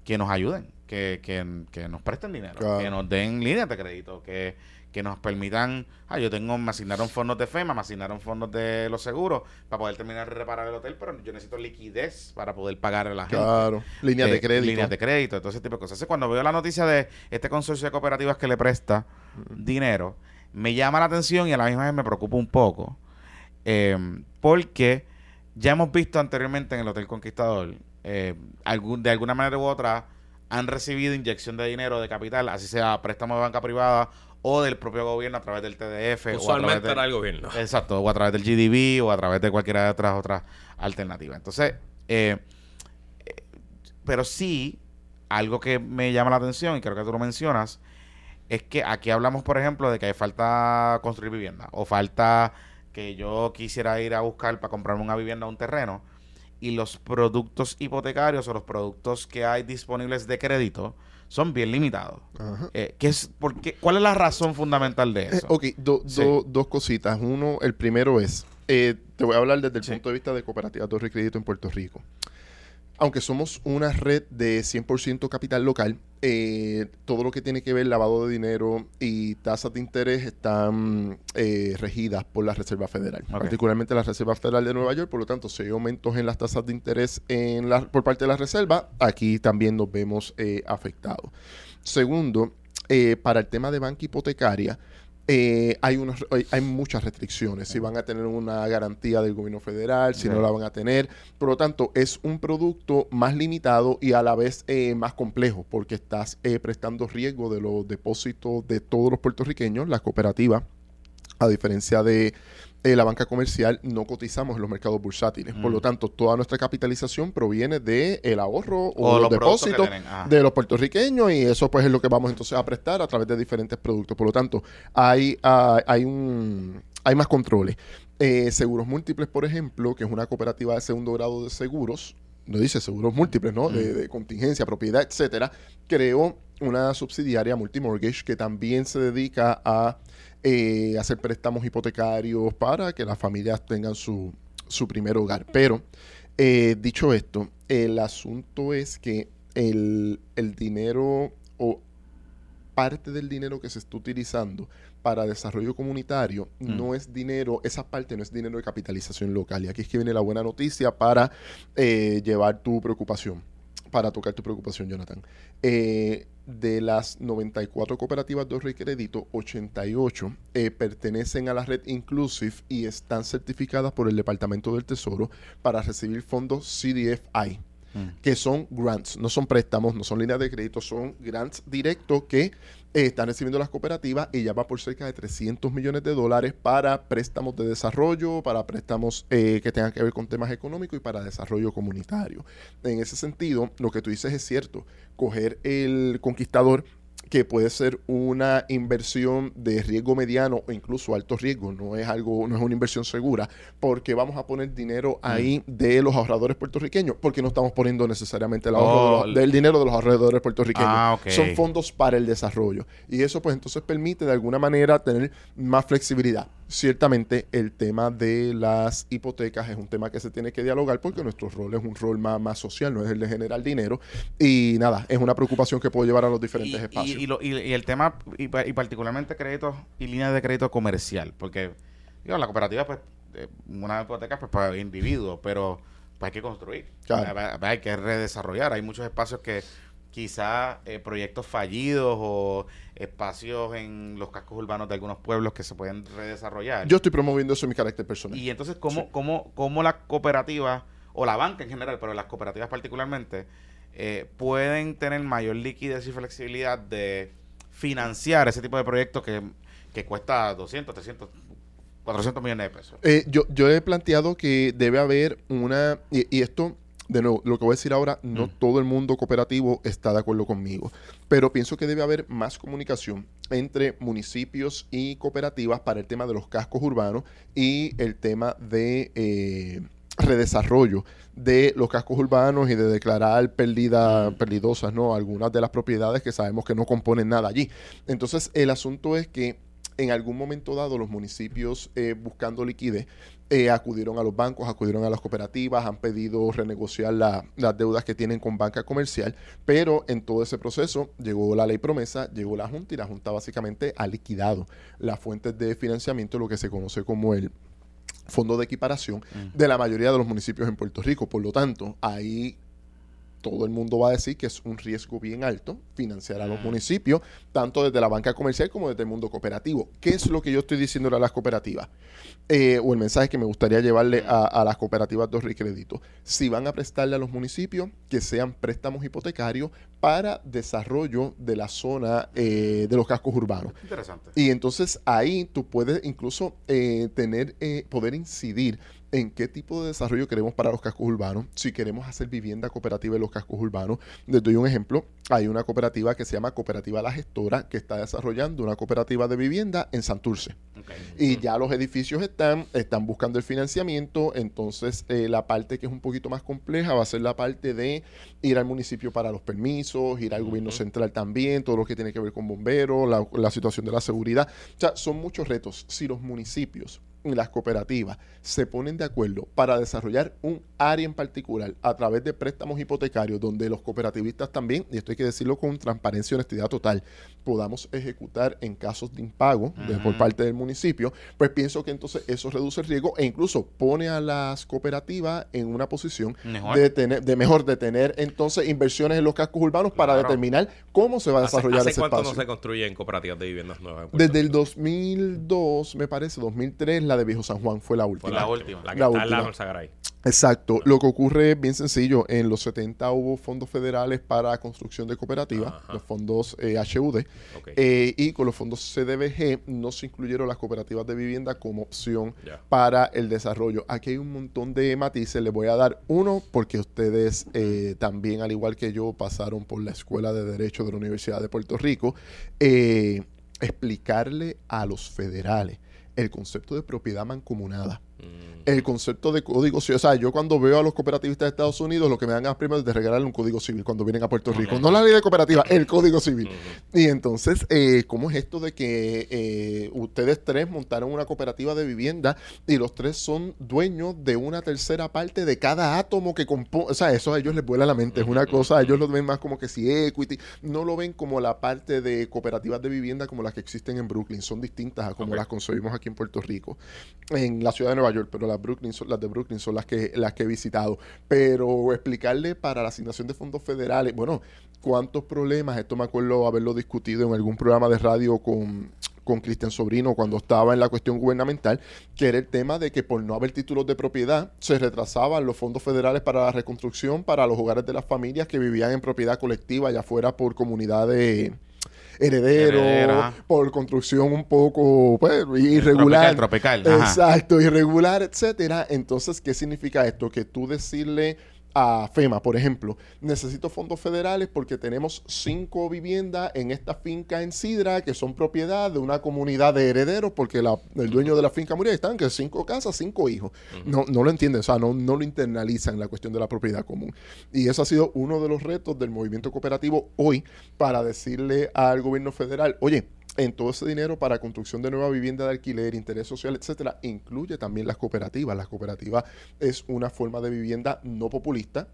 que nos ayuden, que, que, que nos presten dinero, Claro. que nos den líneas de crédito, que, que nos permitan, ah, yo tengo, me asignaron fondos de FEMA, me asignaron fondos de los seguros para poder terminar de reparar el hotel, pero yo necesito liquidez para poder pagar a la gente. Claro. Líneas Eh, de crédito. Líneas de crédito, todo ese tipo de cosas. Entonces, cuando veo la noticia de este consorcio de cooperativas que le presta dinero, me llama la atención y a la misma vez me preocupa un poco. eh, porque ya hemos visto anteriormente en el Hotel Conquistador, eh, algún, de alguna manera u otra, han recibido inyección de dinero, de capital, así sea préstamo de banca privada o del propio gobierno a través del TDF. o a Usualmente través del- era el gobierno. Exacto, o a través del GDB o a través de cualquiera de otras otras alternativas. Entonces, eh, eh, pero sí, algo que me llama la atención y creo que tú lo mencionas, es que aquí hablamos, por ejemplo, de que hay falta construir vivienda o falta que yo quisiera ir a buscar para comprarme una vivienda o un terreno y los productos hipotecarios o los productos que hay disponibles de crédito son bien limitados. Ajá. Eh, ¿qué es, por qué- ¿Cuál es la razón fundamental de Eh, eso? ok, do- Sí. do- dos cositas. Uno, el primero es, eh, te voy a hablar desde el Sí. punto de vista de cooperativas de crédito en Puerto Rico. Aunque somos una red de 100% capital local, eh, todo lo que tiene que ver lavado de dinero y tasas de interés están eh, regidas por la Reserva Federal, particularmente la Reserva Federal de Nueva York. Por lo tanto, si hay aumentos en las tasas de interés en la- por parte de la Reserva, aquí también nos vemos eh, afectados. Segundo, para el tema de banca hipotecaria, eh, hay, unos, hay, muchas restricciones. Si van a tener una garantía del gobierno federal, si no la van a tener. Por lo tanto, es un producto más limitado y a la vez eh, más complejo porque estás eh, prestando riesgo de los depósitos de todos los puertorriqueños. La cooperativa, a diferencia de eh, la banca comercial, no cotizamos en los mercados bursátiles. Por Mm. lo tanto, toda nuestra capitalización proviene del el ahorro o, o los depósitos de los puertorriqueños y eso pues es lo que vamos entonces a prestar a través de diferentes productos. Por lo tanto, hay, ah, hay, un, hay más controles. Eh, seguros múltiples, por ejemplo, que es una cooperativa de segundo grado de seguros, no dice seguros múltiples, ¿no? De, Mm. de contingencia, propiedad, etcétera, creó una subsidiaria Multimortgage que también se dedica a eh, hacer préstamos hipotecarios para que las familias tengan su, su primer hogar. Pero, eh, dicho esto, el asunto es que el, el dinero o parte del dinero que se está utilizando para desarrollo comunitario Mm. no es dinero, esa parte no es dinero de capitalización local. Y aquí es que viene la buena noticia para eh, llevar tu preocupación, para tocar tu preocupación, Jonathan. Eh, de las 94 cooperativas de ahorro y crédito, 88 eh, pertenecen a la red Inclusive y están certificadas por el Departamento del Tesoro para recibir fondos CDFI Mm. que son grants, no son préstamos, no son líneas de crédito, son grants directos que están recibiendo las cooperativas y ya va por cerca de 300 millones de dólares para préstamos de desarrollo, para préstamos eh, que tengan que ver con temas económicos y para desarrollo comunitario. En ese sentido, lo que tú dices es cierto, coger el conquistador que puede ser una inversión de riesgo mediano o incluso alto riesgo, no es algo, no es una inversión segura, porque vamos a poner dinero ahí de los ahorradores puertorriqueños, porque no estamos poniendo necesariamente el ahorro de Oh, los- del dinero de los ahorradores puertorriqueños. Ah. Son fondos para el desarrollo. Y eso pues entonces permite de alguna manera tener más flexibilidad. Ciertamente el tema de las hipotecas es un tema que se tiene que dialogar porque nuestro rol es un rol más, más social, no es el de generar dinero. Y nada, es una preocupación que puedo llevar a los diferentes y, espacios. y- y lo- y- y el tema, y, pa- y particularmente créditos y líneas de crédito comercial, porque digo, la cooperativa, pues, eh, una hipoteca pues para individuos, pero pues hay que construir, Claro. hay, hay que redesarrollar. Hay muchos espacios que quizás eh, proyectos fallidos o espacios en los cascos urbanos de algunos pueblos que se pueden redesarrollar. Yo estoy promoviendo eso en mi carácter personal. Y entonces, ¿cómo, cómo, cómo las cooperativas, o la banca en general, pero las cooperativas particularmente, eh, pueden tener mayor liquidez y flexibilidad de financiar ese tipo de proyectos que, que cuesta 200, 300, 400 millones de pesos? Eh, yo, yo he planteado que debe haber una, y, y esto, de nuevo, lo que voy a decir ahora, no Mm. todo el mundo cooperativo está de acuerdo conmigo, pero pienso que debe haber más comunicación entre municipios y cooperativas para el tema de los cascos urbanos y el tema de eh, redesarrollo de los cascos urbanos y de declarar pérdida, perdidosas, ¿no? Algunas de las propiedades que sabemos que no componen nada allí. Entonces, el asunto es que en algún momento dado los municipios eh, buscando liquidez eh, acudieron a los bancos, acudieron a las cooperativas, han pedido renegociar la- las deudas que tienen con banca comercial, pero en todo ese proceso llegó la ley promesa, llegó la Junta y la Junta básicamente ha liquidado las fuentes de financiamiento, lo que se conoce como el fondo de equiparación de la mayoría de los municipios en Puerto Rico. Por lo tanto, ahí todo el mundo va a decir que es un riesgo bien alto financiar a los Mm. municipios, tanto desde la banca comercial como desde el mundo cooperativo. ¿Qué es lo que yo estoy diciendo a las cooperativas? Eh, o el mensaje que me gustaría llevarle a, a las cooperativas de crédito. Si van a prestarle a los municipios, que sean préstamos hipotecarios para desarrollo de la zona eh, de los cascos urbanos. Interesante. Y entonces ahí tú puedes incluso eh, tener, poder incidir en qué tipo de desarrollo queremos para los cascos urbanos, si queremos hacer vivienda cooperativa en los cascos urbanos. Les doy un ejemplo, hay una cooperativa que se llama Cooperativa La Gestora que está desarrollando una cooperativa de vivienda en Santurce. Y ya los edificios están, están buscando el financiamiento, entonces eh, la parte que es un poquito más compleja va a ser la parte de ir al municipio para los permisos, ir al gobierno central también, todo lo que tiene que ver con bomberos, la, la situación de la seguridad. O sea, son muchos retos. Si los municipios las cooperativas se ponen de acuerdo para desarrollar un área en particular a través de préstamos hipotecarios donde los cooperativistas también, y esto hay que decirlo con transparencia y honestidad total, podamos ejecutar en casos de impago de- por parte del municipio, pues pienso que entonces eso reduce el riesgo e incluso pone a las cooperativas en una posición Mejor. de tener, de mejor de tener entonces inversiones en los cascos urbanos para Claro. determinar cómo se va a ¿Hace, desarrollar hace ese cuánto espacio. no se construyen cooperativas de viviendas nuevas? Desde el Rico? 2002, me parece, 2003, la de Viejo San Juan fue la Fue última. la última. La que La está en la última. Exacto. Lo que ocurre es bien sencillo. En los 70 hubo fondos federales para construcción de cooperativas, Ajá. los fondos eh, HUD, Ok. eh, y con los fondos CDBG no se incluyeron las cooperativas de vivienda como opción para el desarrollo. Aquí hay un montón de matices. Les voy a dar uno porque ustedes eh, también, al igual que yo, pasaron por la Escuela de Derecho de la Universidad de Puerto Rico. Eh, explicarle a los federales el concepto de propiedad mancomunada Mm. el concepto de código civil. O sea, yo cuando veo a los cooperativistas de Estados Unidos, lo que me dan a primero es de regalarle un código civil cuando vienen a Puerto Rico. No la ley de cooperativa, el código civil. Y entonces, eh, ¿cómo es esto de que eh, ustedes tres montaron una cooperativa de vivienda y los tres son dueños de una tercera parte de cada átomo que compone? O sea, eso a ellos les vuela la mente. Es una cosa, ellos lo ven más como que si equity. No lo ven como la parte de cooperativas de vivienda como las que existen en Brooklyn. Son distintas a como las concebimos aquí en Puerto Rico. En la ciudad de Nueva Pero las, Brooklyn son, las de Brooklyn son las que, las que he visitado. Pero explicarle para la asignación de fondos federales, bueno, cuántos problemas, esto me acuerdo haberlo discutido en algún programa de radio con, con Cristian Sobrino cuando estaba en la cuestión gubernamental, que era el tema de que por no haber títulos de propiedad se retrasaban los fondos federales para la reconstrucción para los hogares de las familias que vivían en propiedad colectiva, ya fuera por comunidades Heredera. por construcción un poco pues, irregular. Tropical, tropical. Ajá. Exacto, irregular, etcétera. Entonces, ¿qué significa esto? Que tú decirle a FEMA, por ejemplo, necesito fondos federales porque tenemos cinco viviendas en esta finca en Sidra que son propiedad de una comunidad de herederos porque la- el dueño de la finca murió están que cinco casas, cinco hijos. No, no lo entienden, o sea, no, no lo internalizan la cuestión de la propiedad común. Y eso ha sido uno de los retos del movimiento cooperativo hoy para decirle al gobierno federal, oye, en todo ese dinero para construcción de nueva vivienda de alquiler, interés social, etcétera, incluye también las cooperativas. Las cooperativas es una forma de vivienda no populista,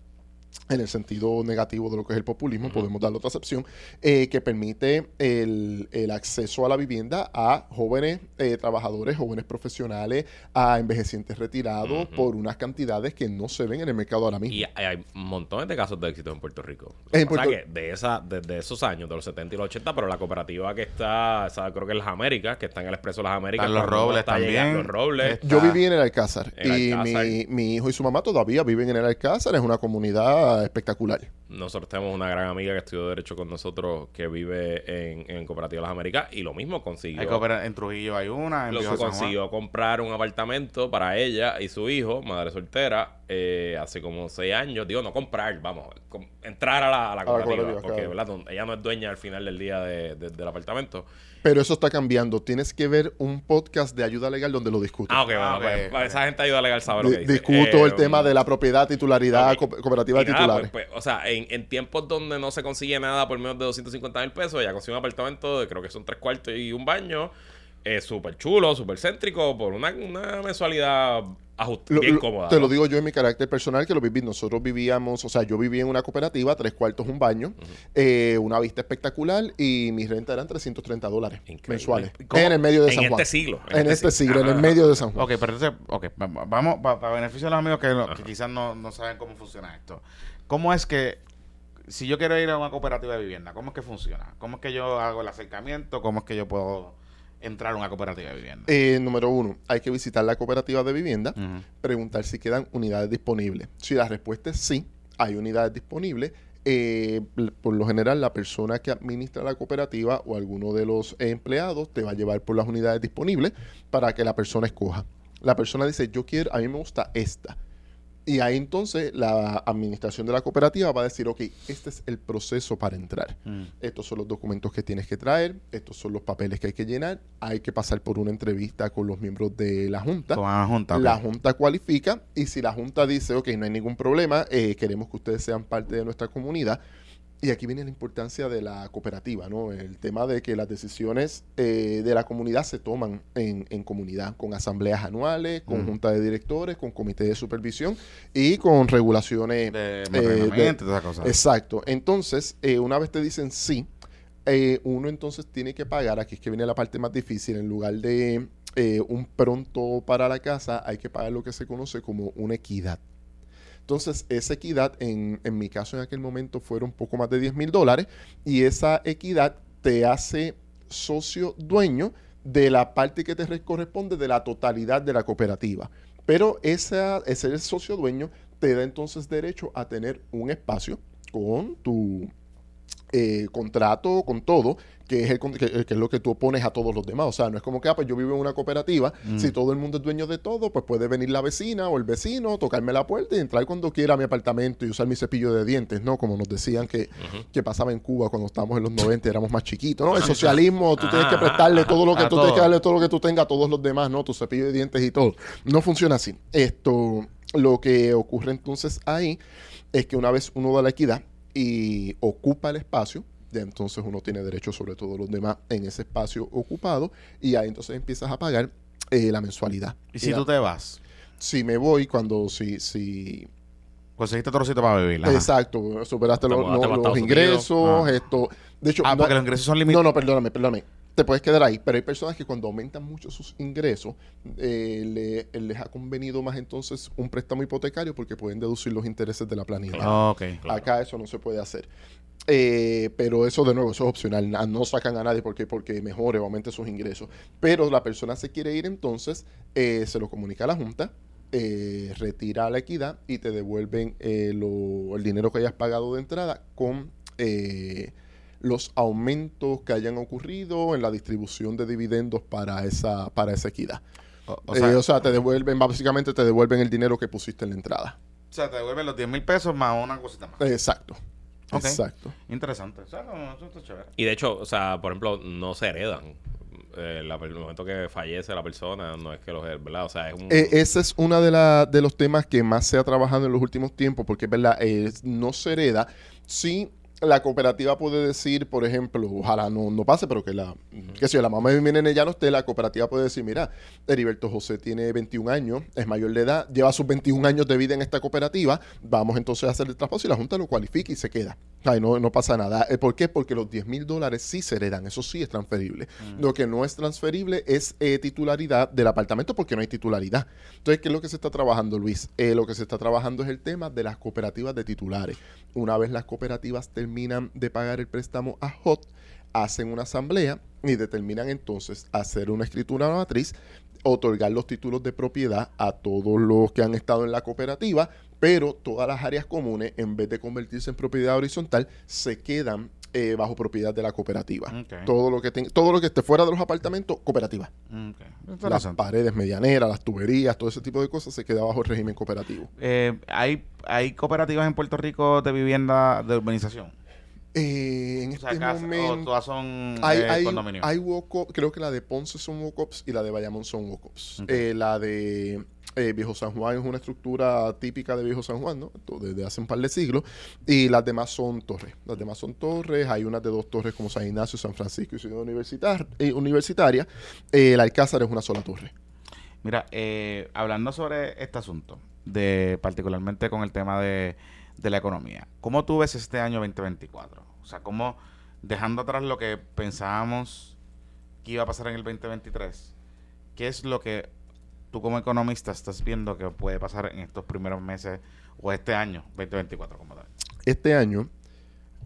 en el sentido negativo de lo que es el populismo, podemos darle otra acepción, eh, que permite el, el acceso a la vivienda a jóvenes eh, trabajadores, jóvenes profesionales, a envejecientes retirados por unas cantidades que no se ven en el mercado ahora mismo. Y hay, hay montones de casos de éxito en Puerto Rico. En o sea Puerto- que de, esa, desde esos años, de los 70 y los 80, pero la cooperativa que está, o sea, creo que en las Américas, que está en el Expreso de las Américas. Están los Robles está también. llegando, Los Robles. Yo viví en el Alcázar el y Alcázar. Mi, mi hijo y su mamá todavía viven en el Alcázar, es una comunidad espectacular. Nosotros tenemos una gran amiga que estudió Derecho con nosotros que vive en, en Cooperativa de las Américas y lo mismo consiguió. Hay en Trujillo hay una, en Lo consiguió comprar un apartamento para ella y su hijo, madre soltera, eh, hace como seis años. Digo, no comprar, vamos, com- entrar a la, a la cooperativa. cooperativa, porque, claro. ¿verdad? No- Ella no es dueña al final del día de- de- del apartamento. Pero eso está cambiando. Tienes que ver un podcast de ayuda legal donde lo discuto. Ah, ok, bueno, Ah, pues, ok, pues, ok. esa gente ayuda legal sabe lo que Di- dice. discuto el Eh, tema de la propiedad, titularidad, co- cooperativa y de nada, titulares. pues, pues, o sea, en, en tiempos donde no se consigue nada por menos de 250 mil pesos, ella consigue un apartamento de creo que son tres cuartos y un baño, eh, súper chulo, súper céntrico, por una, una mensualidad Lo- bien lo- cómoda. te ¿no? lo digo yo en mi carácter personal que lo viví. Nosotros vivíamos, o sea, yo vivía en una cooperativa, tres cuartos, un baño, eh, una vista espectacular y mi renta eran 330 dólares Increíble. mensuales. ¿Cómo? En el medio de en San este Juan. siglo. En este siglo, en el medio de San Juan. Ok, pero entonces, ok, va- va- vamos, para beneficio de los amigos que, no- que quizás no, no saben cómo funciona esto. ¿Cómo es que si yo quiero ir a una cooperativa de vivienda, ¿cómo es que funciona? ¿Cómo es que yo hago el acercamiento? ¿Cómo es que yo puedo entrar a una cooperativa de vivienda? Eh, número uno, hay que visitar la cooperativa de vivienda, preguntar si quedan unidades disponibles. Si la respuesta es sí, hay unidades disponibles. eh, por lo general, la persona que administra la cooperativa o alguno de los empleados te va a llevar por las unidades disponibles para que la persona escoja. La persona dice, yo quiero, a mí me gusta esta. Y ahí entonces la administración de la cooperativa va a decir, ok, este es el proceso para entrar. Mm. Estos son los documentos que tienes que traer, estos son los papeles que hay que llenar, hay que pasar por una entrevista con los miembros de la Junta. Con una junta. La Junta cualifica y si la Junta dice, ok, no hay ningún problema, eh, queremos que ustedes sean parte de nuestra comunidad. Y aquí viene la importancia de la cooperativa, ¿no? El tema de que las decisiones eh, de la comunidad se toman en, en comunidad, con asambleas anuales, con Mm. junta de directores, con comité de supervisión y con regulaciones de eh, esas cosas. Exacto. Entonces, eh, una vez te dicen sí, eh, uno entonces tiene que pagar, aquí es que viene la parte más difícil, en lugar de eh, un pronto para la casa, hay que pagar lo que se conoce como una equidad. Entonces, esa equidad, en, en mi caso en aquel momento, fueron un poco más de 10 mil dólares y esa equidad te hace socio dueño de la parte que te re- corresponde de la totalidad de la cooperativa. Pero esa, ese socio dueño te da entonces derecho a tener un espacio con tu eh, contrato, con todo, que es, el, que, que es lo que tú opones a todos los demás. O sea, no es como que, ah, pues yo vivo en una cooperativa, Mm. si todo el mundo es dueño de todo, pues puede venir la vecina o el vecino, tocarme la puerta y entrar cuando quiera a mi apartamento y usar mi cepillo de dientes, ¿no? Como nos decían que, que pasaba en Cuba cuando estábamos en los 90 éramos más chiquitos, ¿no? El socialismo, tú tienes que Ah, prestarle todo lo que tú tienes que darle todo lo que tú tengas a todos los demás, ¿no? Tu cepillo de dientes y todo. No funciona así. Esto, lo que ocurre entonces ahí es que una vez uno da la equidad y ocupa el espacio, ya entonces uno tiene derecho sobre todos los demás en ese espacio ocupado y ahí entonces empiezas a pagar eh, la mensualidad. y si Ya. tú te vas, Si me voy cuando, si, si, conseguiste trocito para vivir. ajá. exacto, superaste Te los, ingresos, Unidos. esto, de hecho, Ah, no- porque los ingresos son no, limitados. no, perdóname, perdóname. Te puedes quedar ahí, pero hay personas que cuando aumentan mucho sus ingresos, eh, le- les ha convenido más entonces un préstamo hipotecario porque pueden deducir los intereses de la planilla. Claro. Acá eso no se puede hacer. Eh, pero eso de nuevo, eso es opcional. Na- No sacan a nadie porque, porque mejore o aumente sus ingresos. Pero la persona se quiere ir entonces, eh, se lo comunica a la Junta, eh, retira la equidad y te devuelven eh, lo- el dinero que hayas pagado de entrada con eh, los aumentos que hayan ocurrido en la distribución de dividendos para esa, para esa equidad. O, o Eh, sea, o sea, te devuelven, básicamente te devuelven el dinero que pusiste en la entrada. o sea, te devuelven los 10 mil pesos más una cosita más. Exacto. Exacto. Interesante. O sea, no, eso está chévere. Y de hecho, o sea, por ejemplo, no se heredan. Eh, la- el momento que fallece la persona, no es que los ¿verdad? O sea, es un... Eh, ese es uno de, la- de los temas que más se ha trabajado en los últimos tiempos, porque es verdad, eh, no se hereda. Sí, la cooperativa puede decir, por ejemplo, ojalá no, no pase, pero que la, que si la mamá de mi nene ya no esté, la cooperativa puede decir, mira, Heriberto José tiene 21 años, es mayor de edad, lleva sus 21 años de vida en esta cooperativa, vamos entonces a hacer el traspaso y la Junta lo cualifica y se queda. Ay, no, no pasa nada. Eh, ¿Por qué? Porque los 10 mil dólares sí se heredan, eso sí es transferible. Lo que no es transferible es eh, titularidad del apartamento porque no hay titularidad. Entonces, ¿qué es lo que se está trabajando, Luis? Eh, lo que se está trabajando es el tema de las cooperativas de titulares. Una vez las cooperativas terminan de pagar el préstamo a HOT, hacen una asamblea y determinan entonces hacer una escritura matriz, otorgar los títulos de propiedad a todos los que han estado en la cooperativa, pero todas las áreas comunes, en vez de convertirse en propiedad horizontal, se quedan eh, bajo propiedad de la cooperativa. Todo lo que ten- todo lo que esté fuera de los apartamentos, cooperativa. Las paredes medianeras, las tuberías, todo ese tipo de cosas se queda bajo el régimen cooperativo. Eh, ¿hay, ¿Hay cooperativas en Puerto Rico de vivienda de urbanización? Eh, en O sea, este momento o todas son hay, eh, hay, condominios. hay walk-up, creo que la de Ponce son walk-ups y la de Bayamón son walk-ups. Eh, la de Viejo San Juan es una estructura típica de Viejo San Juan, ¿no? Desde hace un par de siglos. Y las demás son torres. Las demás son torres. Hay unas de dos torres como San Ignacio, San Francisco y Ciudad Universitar- Universitaria. El Alcázar es una sola torre. Mira, eh, hablando sobre este asunto, de particularmente con el tema de, de la economía, ¿cómo tú ves este año 2024? O sea, ¿cómo, dejando atrás lo que pensábamos que iba a pasar en el 2023, qué es lo que tú como economista estás viendo que puede pasar en estos primeros meses o este año 2024 como tal? Este año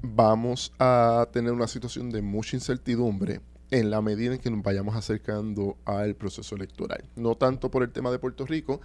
vamos a tener una situación de mucha incertidumbre en la medida en que nos vayamos acercando al proceso electoral. No tanto por el tema de Puerto Rico,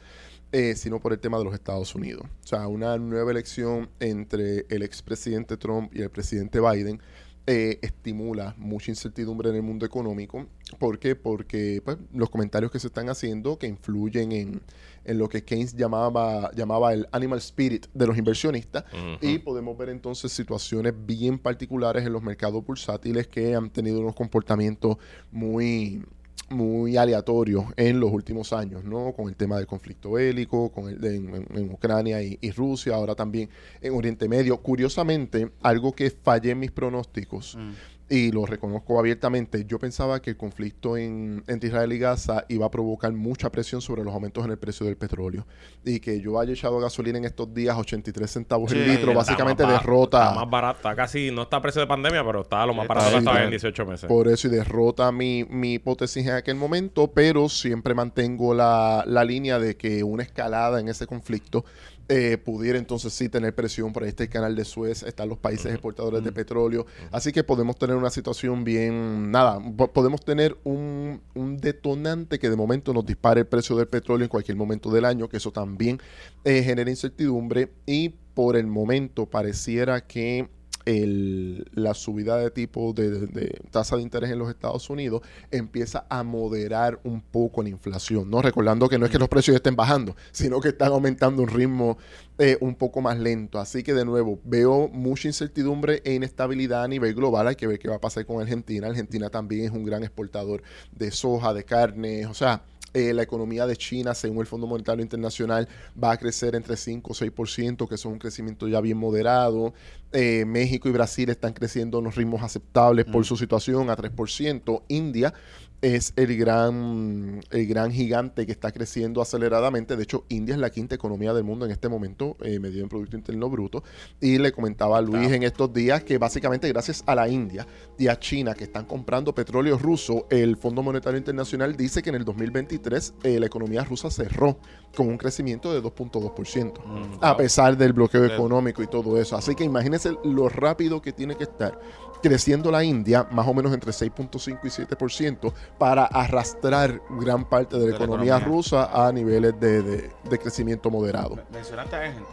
eh, sino por el tema de los Estados Unidos. O sea, una nueva elección entre el expresidente Trump y el presidente Biden eh, estimula mucha incertidumbre en el mundo económico. ¿Por qué? Porque pues, los comentarios que se están haciendo que influyen en, en, lo que Keynes llamaba, llamaba el animal spirit de los inversionistas y podemos ver entonces situaciones bien particulares en los mercados bursátiles que han tenido unos comportamientos muy muy aleatorio en los últimos años, ¿no? Con el tema del conflicto bélico, con el en, Ucrania y, Rusia, ahora también en Oriente Medio. Curiosamente, algo que fallé en mis pronósticos. Mm y lo reconozco abiertamente, yo pensaba que el conflicto en, entre Israel y Gaza iba a provocar mucha presión sobre los aumentos en el precio del petróleo. Y que yo haya echado gasolina en estos días 83 centavos el litro, básicamente derrota. Está más barata, casi no está a precio de pandemia, pero está lo más barato que estaba en 18 meses. Por eso y derrota mi, mi hipótesis en aquel momento, pero siempre mantengo la, la línea de que una escalada en ese conflicto eh, pudiera entonces sí tener presión está el canal de Suez, están los países exportadores de petróleo, así que podemos tener una situación bien, nada, podemos tener un, un, detonante que de momento nos dispare el precio del petróleo en cualquier momento del año, que eso también eh, genera incertidumbre y por el momento pareciera que la subida de tipo de, tasa de interés en los Estados Unidos empieza a moderar un poco la inflación, ¿no? Recordando que no es que los precios estén bajando, sino que están aumentando un ritmo eh, un poco más lento. Así que de nuevo, veo mucha incertidumbre e inestabilidad a nivel global. Hay que ver qué va a pasar con Argentina. Argentina también es un gran exportador de soja, de carne, o sea, eh, la economía de China, según el Fondo Monetario Internacional, va a crecer entre 5 o 6%, que es un crecimiento ya bien moderado. Eh, México y Brasil están creciendo en unos ritmos aceptables por mm. su situación a 3%. India es el gran, el gran gigante que está creciendo aceleradamente. De hecho, India es la quinta economía del mundo en este momento, eh, medido en Producto Interno Bruto. Y le comentaba a Luis en estos días que básicamente gracias a la India y a China que están comprando petróleo ruso, el Fondo Monetario Internacional dice que en el 2023 eh, la economía rusa cerró con un crecimiento de 2.2%, mm, a pesar del bloqueo económico y todo eso. Así que imagínense lo rápido que tiene que estar creciendo la India más o menos entre 6.5 y 7% para arrastrar gran parte de la, economía, rusa a niveles de, crecimiento moderado. Mencionaste a Argentina.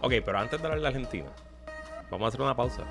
Ok, pero antes de hablar de Argentina, vamos a hacer una pausa.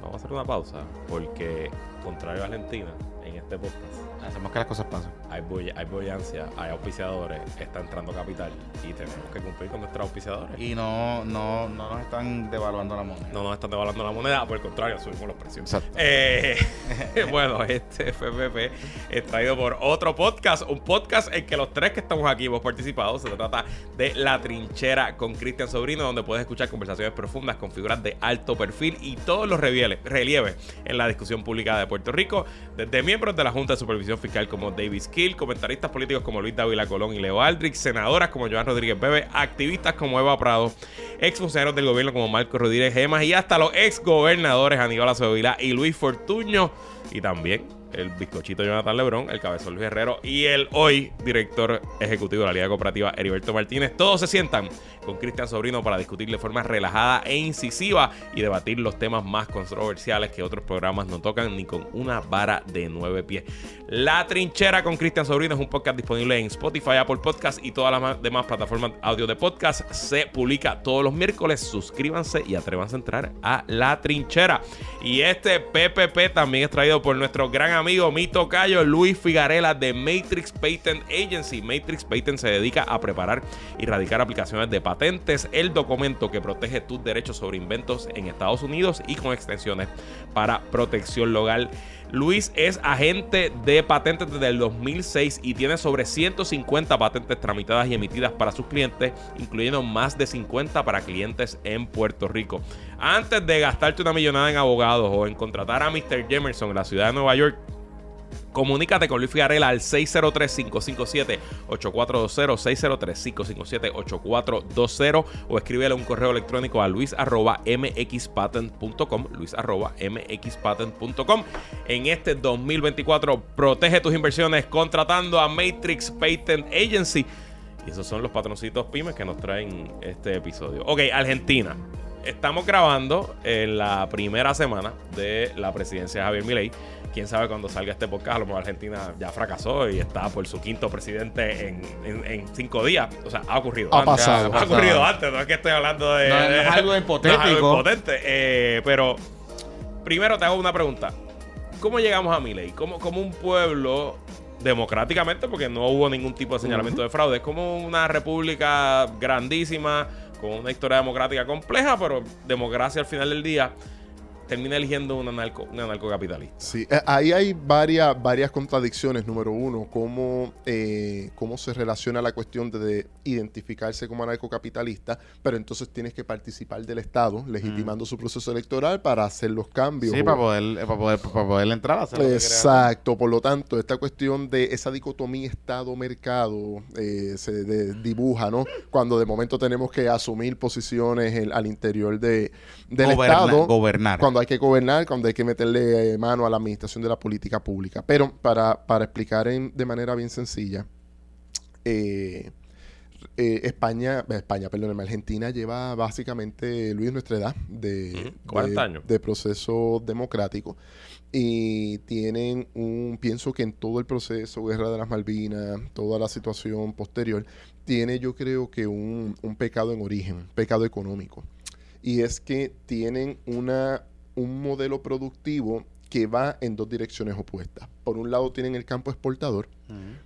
Vamos a hacer una pausa porque, contrario a Argentina, en este podcast Hacemos que las cosas pasen. Hay, bull hay bullancia, hay auspiciadores, está entrando capital y tenemos que cumplir con nuestros auspiciadores. Y no, no, no nos están devaluando la moneda. No nos están devaluando la moneda, por el contrario, subimos los precios. Eh, bueno, este FPP es traído por otro podcast, un podcast en que los tres que estamos aquí hemos participado. Se trata de La Trinchera con Cristian Sobrino, donde puedes escuchar conversaciones profundas con figuras de alto perfil y todos los relieves en la discusión pública de Puerto Rico, desde miembros de la Junta de Supervisión fiscal como David Skill, comentaristas políticos como Luis Dávila Colón y Leo Aldrich, senadoras como Joan Rodríguez Bebe, activistas como Eva Prado, ex funcionarios del gobierno como Marco Rodríguez Gemas y hasta los ex gobernadores Aníbal Acevedo y Luis Fortuño. Y también el bizcochito Jonathan Lebrón, el cabezón Luis Herrero y el hoy director ejecutivo de la Liga Cooperativa Heriberto Martínez. Todos se sientan con Cristian Sobrino para discutir de forma relajada e incisiva y debatir los temas más controversiales que otros programas no tocan ni con una vara de nueve pies. La Trinchera con Cristian Sobrino es un podcast disponible en Spotify, Apple Podcast y todas las demás plataformas audio de podcast. Se publica todos los miércoles. Suscríbanse y atrévanse a entrar a La Trinchera. Y este PPP también es traído por nuestro gran amigo, mi tocayo Luis Figarela de Matrix Patent Agency. Matrix Patent se dedica a preparar y radicar aplicaciones de patentes, el documento que protege tus derechos sobre inventos en Estados Unidos y con extensiones para protección legal. Luis es agente de patentes desde el 2006 y tiene sobre 150 patentes tramitadas y emitidas para sus clientes, incluyendo más de 50 para clientes en Puerto Rico. Antes de gastarte una millonada en abogados o en contratar a Mr. Jemerson en la ciudad de Nueva York, Comunícate con Luis Figarela al 603-557-8420, 603-557-8420 o escríbele un correo electrónico a luis.mxpatent.com, luis.mxpatent.com. En este 2024, protege tus inversiones contratando a Matrix Patent Agency. Y esos son los patroncitos pymes que nos traen este episodio. Ok, Argentina. estamos grabando en la primera semana de la presidencia de Javier Milei. Quién sabe cuando salga este podcast, a lo mejor Argentina ya fracasó y está por su quinto presidente en, en- en cinco días. O sea, ha ocurrido. Ha antes. pasado. Ha ocurrido antes, no es que estoy hablando de. No, no es algo no es hipotético. algo hipotético. Eh, pero primero te hago una pregunta. ¿Cómo llegamos a Milei? ¿Cómo, como un pueblo democráticamente, porque no hubo ningún tipo de señalamiento de fraude, es como una república grandísima, con una historia democrática compleja, pero democracia al final del día termina eligiendo un anarco, un anarcocapitalista. Sí, eh, ahí hay varias, varias contradicciones. Número uno, cómo, eh, cómo se relaciona la cuestión de, de identificarse como anarcocapitalista, pero entonces tienes que participar del Estado, legitimando su proceso electoral para hacer los cambios. Sí, o- para poder, para poder, para poder entrar a hacer lo que. Exacto, por lo tanto, esta cuestión de esa dicotomía Estado-mercado eh, se de- dibuja, ¿no? Cuando de momento tenemos que asumir posiciones en- al interior de, del Goberna- Estado, Gobernar. cuando hay que gobernar, cuando hay que meterle eh, mano a la administración de la política pública. Pero para, para explicar en- de manera bien sencilla, eh, eh, España, España, perdóneme, Argentina lleva básicamente, Luis, nuestra edad de, Ujú, 40 de- años. de proceso democrático y tienen un, pienso que en todo el proceso, Guerra de las Malvinas, toda la situación posterior, tiene yo creo que un, un pecado en origen, un pecado económico. Y es que tienen una, un modelo productivo que va en dos direcciones opuestas. Por un lado tienen el campo exportador,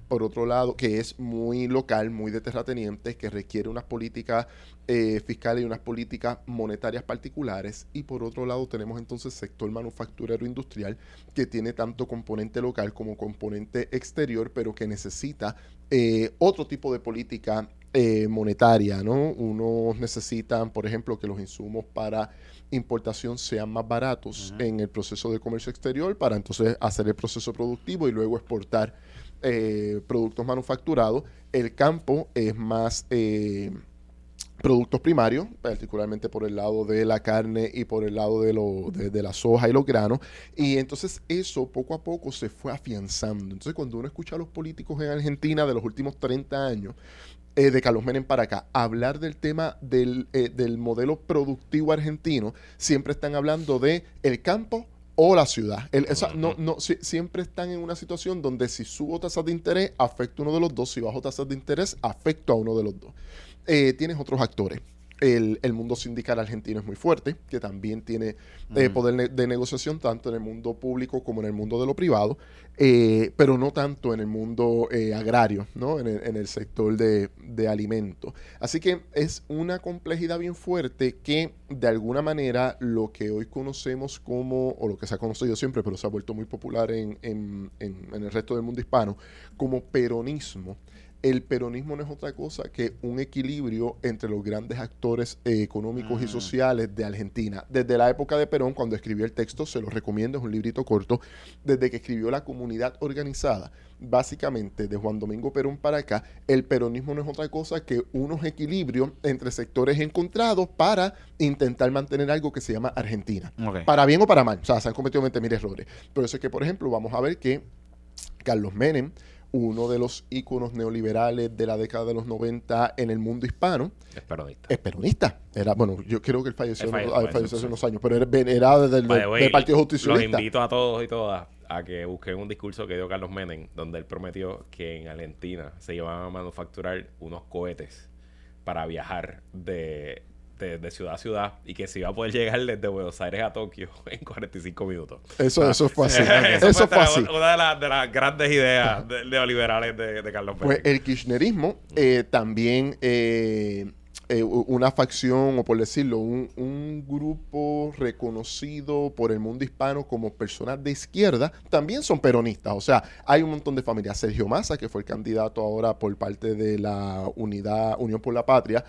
por otro lado, que es muy local, muy de terratenientes, que requiere unas políticas eh, fiscales y unas políticas monetarias particulares. Y por otro lado, tenemos entonces sector manufacturero industrial, que tiene tanto componente local como componente exterior, pero que necesita eh, otro tipo de política eh, monetaria, ¿no? Unos necesitan, por ejemplo, que los insumos para importación sean más baratos en el proceso de comercio exterior para entonces hacer el proceso productivo y luego exportar eh, productos manufacturados. El campo es más eh, productos primarios, particularmente por el lado de la carne y por el lado de, lo, de, de la soja y los granos. Y entonces eso poco a poco se fue afianzando. Entonces cuando uno escucha a los políticos en Argentina de los últimos 30 años, eh, de Carlos Menem para acá, hablar del tema del, eh, del modelo productivo argentino, siempre están hablando de el campo o la ciudad. El- no, no, si- siempre están en una situación donde si subo tasas de interés, afecta a uno de los dos, si bajo tasas de interés, afecta a uno de los dos. Eh, tienes otros actores. El, el mundo sindical argentino es muy fuerte, que también tiene eh, Mm. poder ne- de negociación tanto en el mundo público como en el mundo de lo privado, eh, pero no tanto en el mundo eh, agrario, ¿no? en, el, en el sector de, de alimentos. Así que es una complejidad bien fuerte que de alguna manera lo que hoy conocemos como, o lo que se ha conocido siempre, pero se ha vuelto muy popular en, en- en- en el resto del mundo hispano, como peronismo. El peronismo no es otra cosa que un equilibrio entre los grandes actores eh, económicos y Mm. sociales de Argentina. Desde la época de Perón, cuando escribió el texto, se lo recomiendo, es un librito corto, desde que escribió La Comunidad Organizada, básicamente de Juan Domingo Perón para acá, el peronismo no es otra cosa que unos equilibrios entre sectores encontrados para intentar mantener algo que se llama Argentina. Para bien o para mal. O sea, se han cometido 20.000 errores. Pero eso es que, por ejemplo, vamos a ver que Carlos Menem, uno de los íconos neoliberales de la década de los 90 en el mundo hispano, Es peronista. es peronista. Era, bueno, yo creo que él falleció, falleció, ah, hace sí. unos años, pero era, era del, del- way, del Partido Los Justicialista. invito a todos y todas a que busquen un discurso que dio Carlos Menem, donde él prometió que en Argentina se iban a manufacturar unos cohetes para viajar de, de- de ciudad a ciudad y que se iba a poder llegar desde Buenos Aires a Tokio en 45 minutos. Eso, eso fue así. Eso, eso fue una- así. Una de, las- de las grandes ideas de- neoliberales de, de Carlos Menem. Pues el kirchnerismo eh, también, eh, eh, una facción, o por decirlo, un, un grupo reconocido por el mundo hispano como personas de izquierda, también son peronistas. O sea, hay un montón de familias. Sergio Massa, que fue el candidato ahora por parte de la Unidad, Unión por la Patria,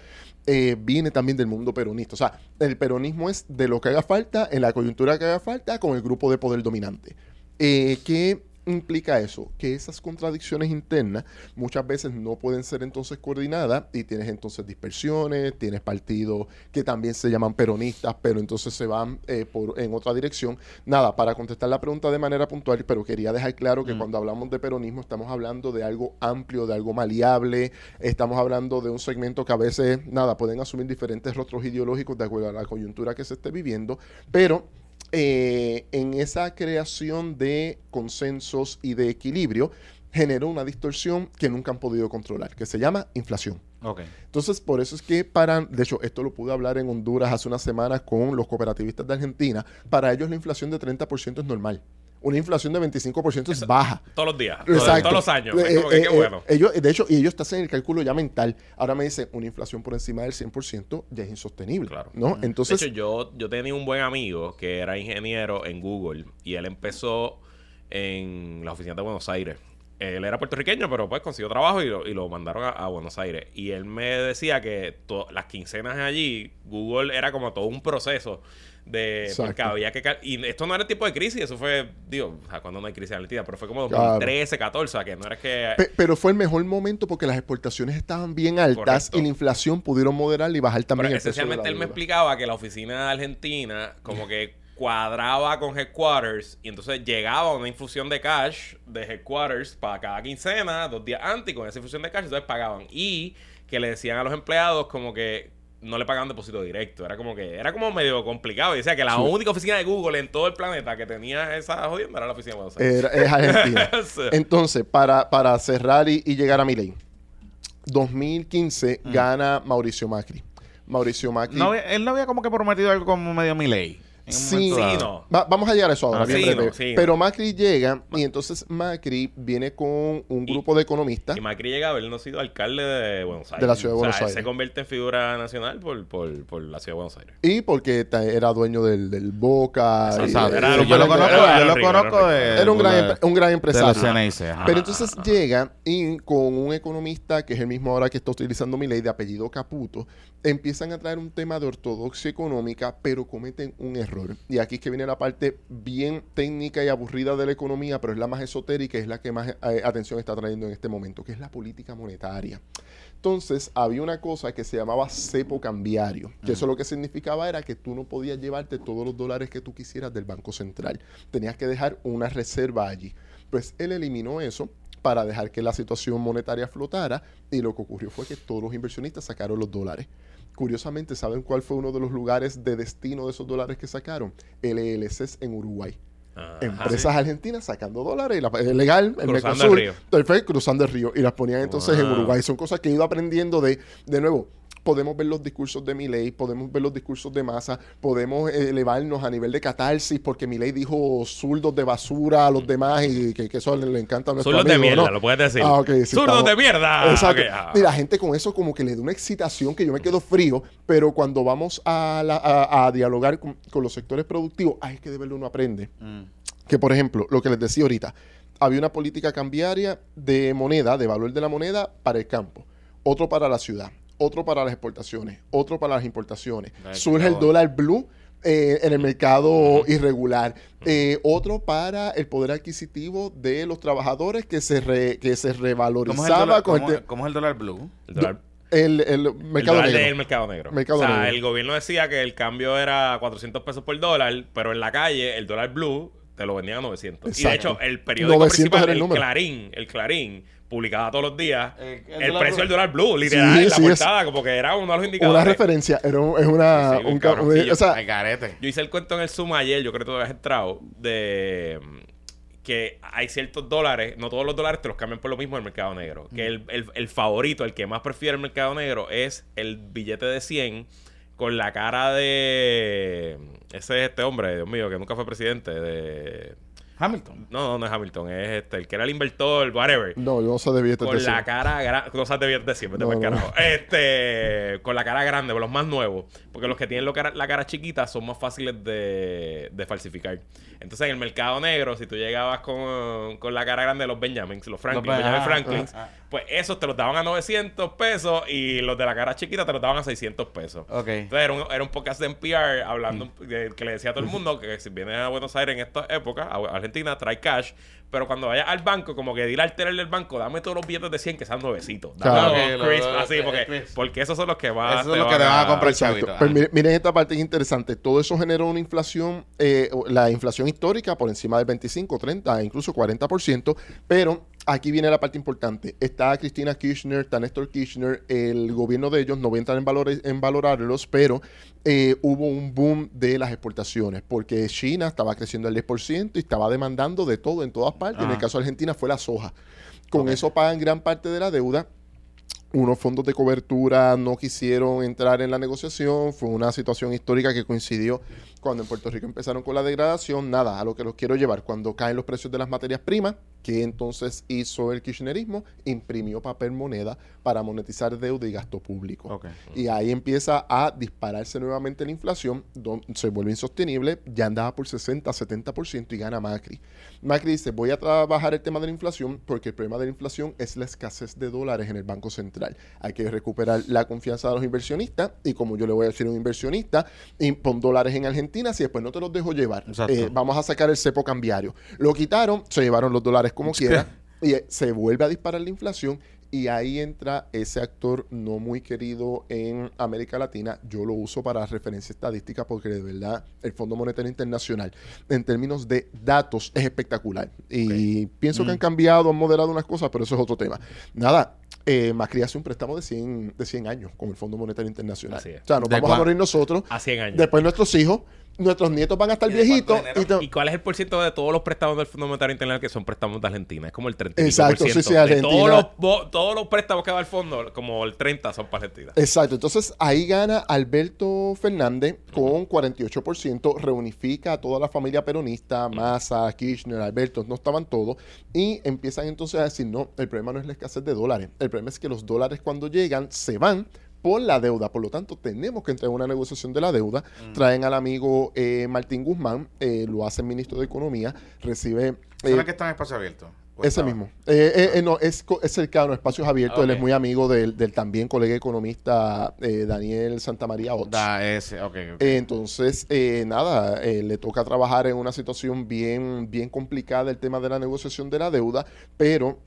eh, viene también del mundo peronista. O sea, el peronismo es de lo que haga falta, en la coyuntura que haga falta, con el grupo de poder dominante. Eh, que implica eso? Que esas contradicciones internas muchas veces no pueden ser entonces coordinadas y tienes entonces dispersiones, tienes partidos que también se llaman peronistas, pero entonces se van eh, por, en otra dirección. Nada, para contestar la pregunta de manera puntual, pero quería dejar claro que Mm. cuando hablamos de peronismo estamos hablando de algo amplio, de algo maleable, estamos hablando de un segmento que a veces, nada, pueden asumir diferentes rostros ideológicos de acuerdo a la coyuntura que se esté viviendo, pero eh, en esa creación de consensos y de equilibrio generó una distorsión que nunca han podido controlar, que se llama inflación. Entonces, por eso es que para, de hecho, esto lo pude hablar en Honduras hace unas semanas con los cooperativistas de Argentina, para ellos la inflación de 30% es normal. Una inflación de 25% es baja. Todos los días. todos- Exacto. Todos los años. Eh, Es como que eh, qué eh, bueno. ellos, de hecho, y ellos te hacen el cálculo ya mental. Ahora me dicen, una inflación por encima del 100% ya es insostenible. Claro. ¿no? Entonces, de hecho, yo, yo tenía un buen amigo que era ingeniero en Google y él empezó en la oficina de Buenos Aires. Él era puertorriqueño, pero pues consiguió trabajo y lo, y lo mandaron a, a Buenos Aires. Y él me decía que las quincenas allí, Google era como todo un proceso de... Exacto. Que... Y esto no era el tipo de crisis, eso fue, digo, o sea, cuando no hay crisis en Argentina, pero fue como Claro. 2013, 14, o sea, que no era que... pe- pero fue el mejor momento porque las exportaciones estaban bien altas Correcto. y la inflación pudieron moderar y bajar también Pero el esencialmente él me explicaba que la oficina de Argentina como que cuadraba con headquarters y entonces llegaba una infusión de cash de headquarters para cada quincena, dos días antes y con esa infusión de cash entonces pagaban y que le decían a los empleados como que no le pagaban depósito directo, era como que era como medio complicado y decía que la Sí. única oficina de Google en todo el planeta que tenía esa jodienda era la oficina de Buenos Aires. Era- es Argentina. Sí. Entonces, para, para cerrar y, y llegar a mi ley, 2015 Mm. gana Mauricio Macri. Mauricio Macri. No él no había como que prometido algo como medio Sí, Sí, no. Va- vamos a llegar a eso ahora. Ah, bien sí, breve. no, sí, Pero. Macri llega y entonces Macri viene con un Y- grupo de economistas. Y Macri llega a haber no sido alcalde de Buenos Aires. De la ciudad de O sea, Buenos Aires. se convierte en figura nacional por, por, por la ciudad de Buenos Aires. Y porque era dueño del, del Boca. y- Era- súper yo lo era- conozco, era- yo lo rico, conozco era de, Era un gran, de- un gran empresario. Pero entonces llega y con un economista, que es el mismo ahora que está utilizando mi ley, de apellido Caputo, empiezan a traer un tema de ortodoxia económica, pero cometen un error. Y aquí es que viene la parte bien técnica y aburrida de la economía, pero es la más esotérica y es la que más eh, atención está trayendo en este momento, que es la política monetaria. Entonces, había una cosa que se llamaba cepo cambiario, que eso lo que significaba era que tú no podías llevarte todos los dólares que tú quisieras del Banco Central. Tenías que dejar una reserva allí. Pues él eliminó eso para dejar que la situación monetaria flotara y lo que ocurrió fue que todos los inversionistas sacaron los dólares. Curiosamente, ¿saben cuál fue uno de los lugares de destino de esos dólares que sacaron? LLCs en Uruguay. Ajá. Empresas argentinas sacando dólares, y la, es legal, el Cruzando el río. cruzando el río, y las ponían entonces en. Uruguay. Son cosas que he ido aprendiendo de, de nuevo, podemos ver los discursos de Milei, podemos ver los discursos de Massa, podemos elevarnos a nivel de catarsis, porque Milei dijo zurdos de basura a los demás y que, que eso le, le encanta a nuestro Zurdos de mierda, ¿no? lo puedes decir. Ah, ok, sí, Zurdos estamos- de mierda. Exacto. Ah. Mira, gente con eso como que le da una excitación que yo me quedo frío, pero cuando vamos a, la- a- a dialogar con, con los sectores productivos, ay, es que de verlo uno aprende. Mm. Que, por ejemplo, lo que les decía ahorita, había una política cambiaria de moneda, de valor de la moneda para el campo, otro para la ciudad, otro para las exportaciones, otro para las importaciones. Ay, Surge el dólar blue eh, en el mercado irregular. Eh, otro para el poder adquisitivo de los trabajadores que se, re- que se ¿Cómo es, el revalorizaba dólar, con cómo- el, es el dólar blue? El dólar, el- el el mercado dólar negro. del mercado negro. Mercado o sea, negro. el gobierno decía que el cambio era 400 pesos por dólar, pero en la calle el dólar blue te lo vendían a 900. Y de hecho, el periódico 900 principal, era el el, número. Clarín, el Clarín, publicaba todos los días Eh, el el, dólar precio blue. del dólar blue, literal, Sí, en la sí, es- portada, como que era uno de los indicadores. Una referencia, era un- es una... Sí, sí, un claro. ca- un- Y yo- o sea. Yo hice el cuento en el Zoom ayer, yo creo que tú habías entrado, de que hay ciertos dólares, no todos los dólares te los cambian por lo mismo en el mercado negro. Que el, el- el favorito, el que más prefiere el mercado negro es el billete de 100 con la cara de... Ese es este hombre, Dios mío, que nunca fue presidente de... Hamilton. No, no, no es Hamilton, es este, el que era el inversor, whatever. no, yo no sé de billetes de Con la cara grande, cosas de billetes de siempre, No, te no. carajo. Este, con la cara grande, los más nuevos. Porque los que tienen lo cara- la cara chiquita son más fáciles de, de falsificar. Entonces, en el mercado negro, si tú llegabas con, con la cara grande de los Benjamins, los Franklin, Los Ben- Benjamin ah, Franklin, ah, ah. Pues esos te los daban a 900 pesos y los de la cara chiquita te los daban a 600 pesos. Ok. Entonces era un, era un podcast de NPR hablando de- que le decía a todo el mundo que si vienes a Buenos Aires en esta época, a Argentina, trae cash. Pero cuando vayas al banco, como que dile al teller del banco, dame todos los billetes de 100 que sean nuevecitos. Dame Claro. los- crisp, así, porque, porque esos son los que van Esos son los que te van a comprar chavito. Pero Ah. miren, miren esta parte es interesante. Todo eso generó una inflación, eh, la inflación histórica por encima del 25, 30, incluso 40%. Pero aquí viene la parte importante. Está Cristina Kirchner, está Néstor Kirchner. El gobierno de ellos no voy a entrar en, valores, en valorarlos, pero eh, hubo un boom de las exportaciones porque China estaba creciendo al 10% y estaba demandando de todo en todas partes. En el Ah. caso de Argentina fue la soja. Con eso pagan gran parte de la deuda unos fondos de cobertura no quisieron entrar en la negociación, fue una situación histórica que coincidió cuando en Puerto Rico empezaron con la degradación, nada, a lo que los quiero llevar, cuando caen los precios de las materias primas, que entonces hizo el kirchnerismo, imprimió papel moneda para monetizar deuda y gasto público. Y ahí empieza a dispararse nuevamente la inflación, don- se vuelve insostenible, ya andaba por 60, 70% y gana Macri. Macri dice, voy a trabajar el tema de la inflación porque el problema de la inflación es la escasez de dólares en el Banco Central. Hay que recuperar la confianza de los inversionistas y como yo le voy a decir a un inversionista, y pon dólares en Argentina si después no te los dejo llevar. Eh, vamos a sacar el cepo cambiario. Lo quitaron, se llevaron los dólares como quiera y eh, se vuelve a disparar la inflación y ahí entra ese actor no muy querido en América Latina. Yo lo uso para referencia estadística porque de verdad el Fondo Monetario Internacional en términos de datos es espectacular. Y pienso que han cambiado, han moderado unas cosas, pero eso es otro tema. Nada, eh, Macri hace un préstamo de 100, de 100 años con el Fondo Monetario Internacional. O sea, nos ¿De vamos a morir nosotros, A 100 años. después nuestros hijos, nuestros nietos van a estar ¿Y de viejitos. y te- ¿Y cuál es el porcentaje de todos los préstamos del Fondo Monetario Internacional que son préstamos de Argentina? Es como el 30 y pico Exacto, por sí, sí, Argentina. Todos los, bo- todos los préstamos que da el fondo, como el 30 son para Argentina. Exacto, entonces ahí gana Alberto Fernández con 48%, reunifica a toda la familia peronista, Massa, Kirchner, Alberto, no estaban todos, y empiezan entonces a decir, no, el problema no es la escasez de dólares, el problema es que los dólares cuando llegan se van por la deuda, por lo tanto tenemos que entrar en una negociación de la deuda, traen al amigo eh, Martín Guzmán, eh, lo hace ministro de Economía, recibe... ¿Son eh, que están en espacio abierto? ¿O ese mismo. Eh, eh, no, es, es cercano, espacios abiertos. Él es muy amigo del, del también colega economista eh, Daniel Santamaría Ots. Da ese, ok, ok. Eh, entonces, eh, nada, le toca trabajar en una situación bien, bien complicada el tema de la negociación de la deuda, pero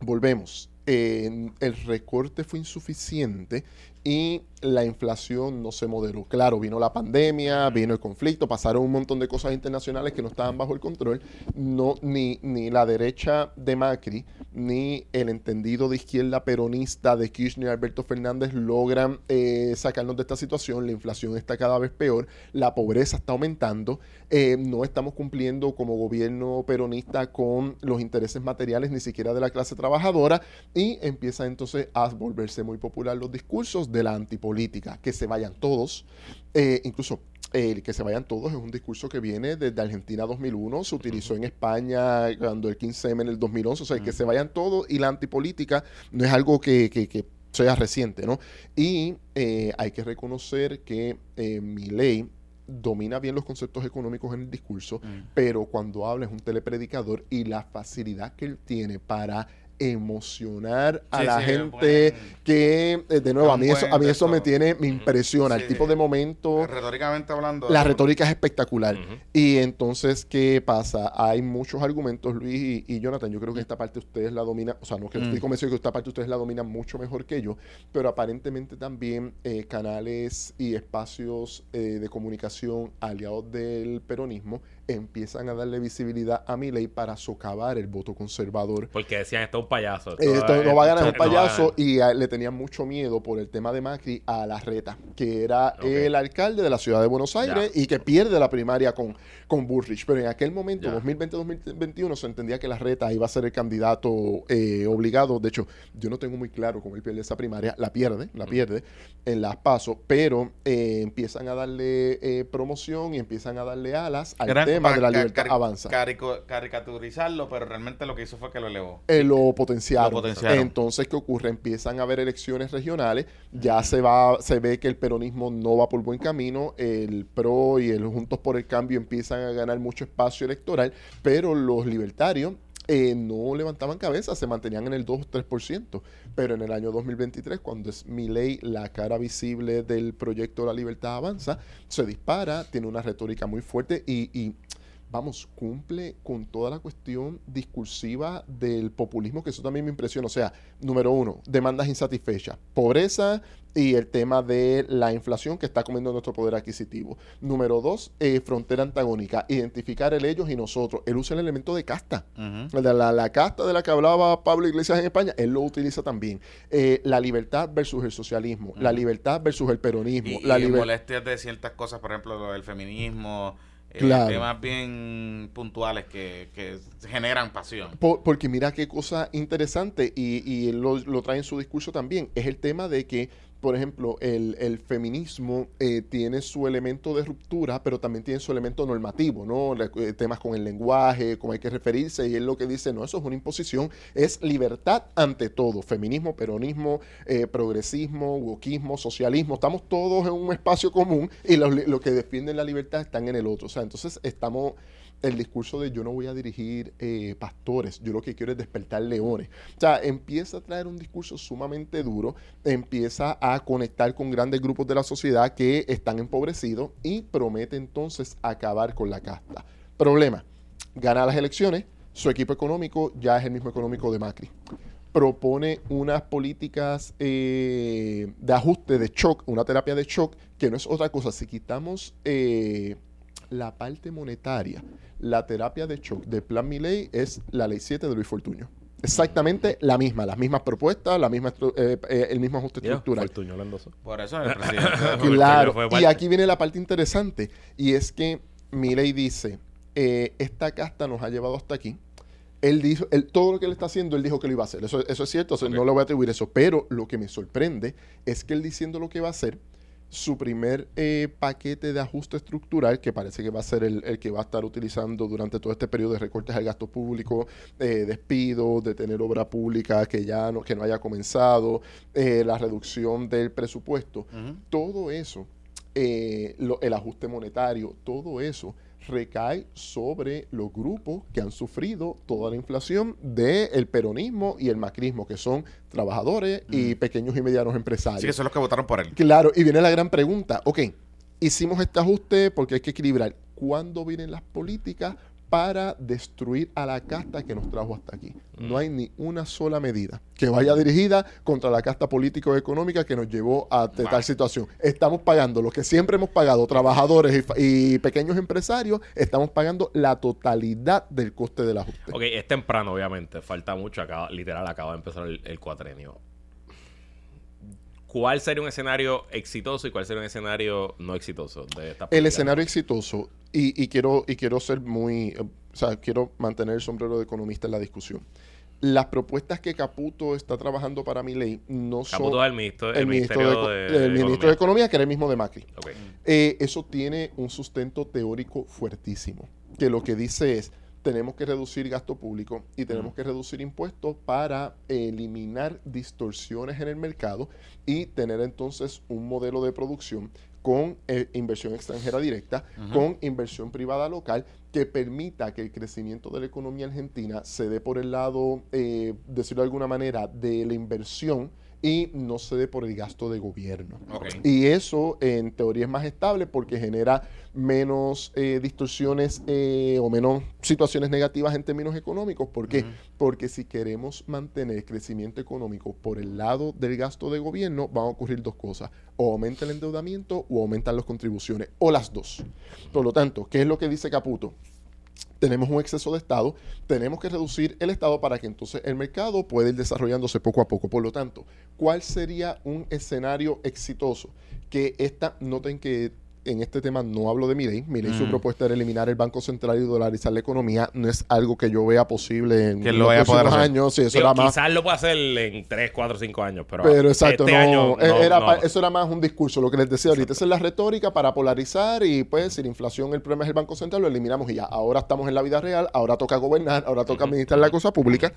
volvemos. Eh, el recorte fue insuficiente y la inflación no se modeló. Claro, vino la pandemia, vino el conflicto, pasaron un montón de cosas internacionales que no estaban bajo el control. No, ni, ni la derecha de Macri, ni el entendido de izquierda peronista de Kirchner y Alberto Fernández logran eh, sacarnos de esta situación. La inflación está cada vez peor, la pobreza está aumentando, eh, no estamos cumpliendo como gobierno peronista con los intereses materiales ni siquiera de la clase trabajadora y empieza entonces a volverse muy popular los discursos la antipolítica, que se vayan todos, eh, incluso el que se vayan todos es un discurso que viene desde Argentina 2001, se utilizó en España cuando el 15M en el 2011, o sea, que se vayan todos y la antipolítica no es algo que, que- que sea reciente, ¿no? Y eh, hay que reconocer que eh, mi ley domina bien los conceptos económicos en el discurso, Mm. pero cuando habla es un telepredicador y la facilidad que él tiene para emocionar a Sí, la sí, gente que eh, de nuevo a mí eso a mí eso me tiene me impresiona el tipo de momento Retóricamente hablando. la retórica es espectacular. Y entonces, ¿qué pasa? Hay muchos argumentos, Luis y, y Jonathan. Yo creo que esta parte ustedes la dominan, o sea, no que Mm. estoy convencido que esta parte ustedes la dominan mucho mejor que yo, pero aparentemente también eh, canales y espacios eh, de comunicación aliados del peronismo empiezan a darle visibilidad a mi ley para socavar el voto conservador Porque decían, esto es un payaso. eh, Esto no va a ganar un no va a payaso y a- le tenían mucho miedo por el tema de Macri a la reta, que era el alcalde de la ciudad de Buenos Aires y que pierde la primaria con, con Burrich. Pero en aquel momento, Ya. 2020-2021, se entendía que la reta iba a ser el candidato eh, obligado. De hecho, yo no tengo muy claro cómo él pierde esa primaria. La pierde, la pierde en las pasos, pero eh, empiezan a darle eh, promoción y empiezan a darle alas al tema de para la libertad avanza. caricaturizarlo, pero realmente lo que hizo fue que lo elevó. eh, lo potenciaron. Lo potenciaron. Entonces, ¿qué ocurre? Empiezan a haber elecciones regionales, ya se va, se ve que el peronismo no va por buen camino, el PRO y el Juntos por el Cambio empiezan a ganar mucho espacio electoral, pero los libertarios eh, no levantaban cabeza, se mantenían en el 2 o 3%. Pero en el año 2023, cuando es mi ley la cara visible del proyecto La Libertad Avanza, se dispara, tiene una retórica muy fuerte y vamos, cumple con toda la cuestión discursiva del populismo, que eso también me impresiona. O sea, número uno, demandas insatisfechas, pobreza y el tema de la inflación que está comiendo nuestro poder adquisitivo. Número dos, eh, frontera antagónica, identificar el ellos y nosotros. Él usa el elemento de casta. La, la- la casta de la que hablaba Pablo Iglesias en España, él lo utiliza también. Eh, la libertad versus el socialismo, la libertad versus el peronismo, Y, la y molestias de ciertas cosas, por ejemplo, lo del feminismo, Claro. temas bien puntuales que, que generan pasión. Por- porque mira qué cosa interesante, y, y él lo, lo trae en su discurso también, es el tema de que, por ejemplo, el, el feminismo eh, tiene su elemento de ruptura, pero también tiene su elemento normativo, ¿no? Eh, temas con el lenguaje, cómo hay que referirse, y él lo que dice, no, eso es una imposición, es libertad ante todo, feminismo, peronismo, eh, progresismo, wokismo, socialismo, estamos todos en un espacio común y lo, lo que defienden la libertad están en el otro, o sea, entonces estamos el discurso de yo no voy a dirigir eh, pastores, yo lo que quiero es despertar leones. O sea, empieza a traer un discurso sumamente duro, empieza a conectar con grandes grupos de la sociedad que están empobrecidos y promete entonces acabar con la casta. Problema, gana las elecciones, su equipo económico ya es el mismo económico de Macri. Propone unas políticas eh, de ajuste, de shock, una terapia de shock, que no es otra cosa. Si quitamos eh, la parte monetaria, la terapia de shock del plan Milei es la ley 7 de Luis Fortuño. Exactamente la misma, las mismas propuestas, la misma estru- eh, eh, el mismo ajuste estructural. Fortuño. Por eso el presidente... Claro, fue y aquí viene la parte interesante, y es que Milei dice, eh, esta casta nos ha llevado hasta aquí. Él dijo, él- todo lo que él está haciendo, él dijo que lo iba a hacer. Eso, eso es cierto, o sea, Ok. no le voy a atribuir eso. Pero lo que me sorprende es que él diciendo lo que va a hacer, su primer eh, paquete de ajuste estructural, que parece que va a ser el, el que va a estar utilizando durante todo este periodo de recortes al gasto público, eh, despidos, de tener obra pública que ya no, que no haya comenzado, eh, la reducción del presupuesto. Todo eso, eh, lo- el ajuste monetario, todo eso recae sobre los grupos que han sufrido toda la inflación del peronismo y el macrismo, que son trabajadores y pequeños y medianos empresarios. Sí, que son los que votaron por él. Claro, y viene la gran pregunta, ok, hicimos este ajuste porque hay que equilibrar. ¿Cuándo vienen las políticas para destruir a la casta que nos trajo hasta aquí? No hay ni una sola medida que vaya dirigida contra la casta político-económica que nos llevó a tal situación. Estamos pagando lo que siempre hemos pagado, trabajadores y, pequeños empresarios, estamos pagando la totalidad del coste del ajuste. Ok, es temprano, obviamente. Falta mucho. Acaba, literal, acaba de empezar el, el cuatrenio. ¿Cuál sería un escenario exitoso y cuál sería un escenario no exitoso de esta El escenario exitoso, y, y quiero, y quiero ser muy, eh, o sea, quiero mantener el sombrero de economista en la discusión. Las propuestas que Caputo está trabajando para mi ley no son Caputo es el ministro, el el ministro, de, el ministro de Economía. Economía, que era el mismo de Macri. Eh, eso tiene un sustento teórico fuertísimo, que lo que dice es, tenemos que reducir gasto público y tenemos que reducir impuestos para eliminar distorsiones en el mercado y tener entonces un modelo de producción con eh, inversión extranjera directa, con inversión privada local, que permita que el crecimiento de la economía argentina se dé por el lado, eh, decirlo de alguna manera, de la inversión y no se dé por el gasto de gobierno. Y eso en teoría es más estable porque genera menos eh, distorsiones eh, o menos situaciones negativas en términos económicos. ¿Por qué? Porque si queremos mantener crecimiento económico por el lado del gasto de gobierno, van a ocurrir dos cosas. O aumenta el endeudamiento o aumentan las contribuciones. O las dos. Por lo tanto, ¿qué es lo que dice Caputo? Tenemos un exceso de Estado, tenemos que reducir el Estado para que entonces el mercado pueda ir desarrollándose poco a poco. Por lo tanto, ¿cuál sería un escenario exitoso? Que esta, noten que en este tema no hablo de mi ley, mi ley su Mm. propuesta era eliminar el Banco Central y dolarizar la economía, no es algo que yo vea posible en Que lo los próximos años, sí, eso Digo, era más quizás lo pueda hacer en 3, 4, 5 años, pero, pero exacto, este no, año e- no, era no. pa- eso era más un discurso, lo que les decía ahorita. Esa es la retórica para polarizar y pues si la inflación el problema es el Banco Central, lo eliminamos y ya. Ahora estamos en la vida real, ahora toca gobernar, ahora toca administrar la cosa pública.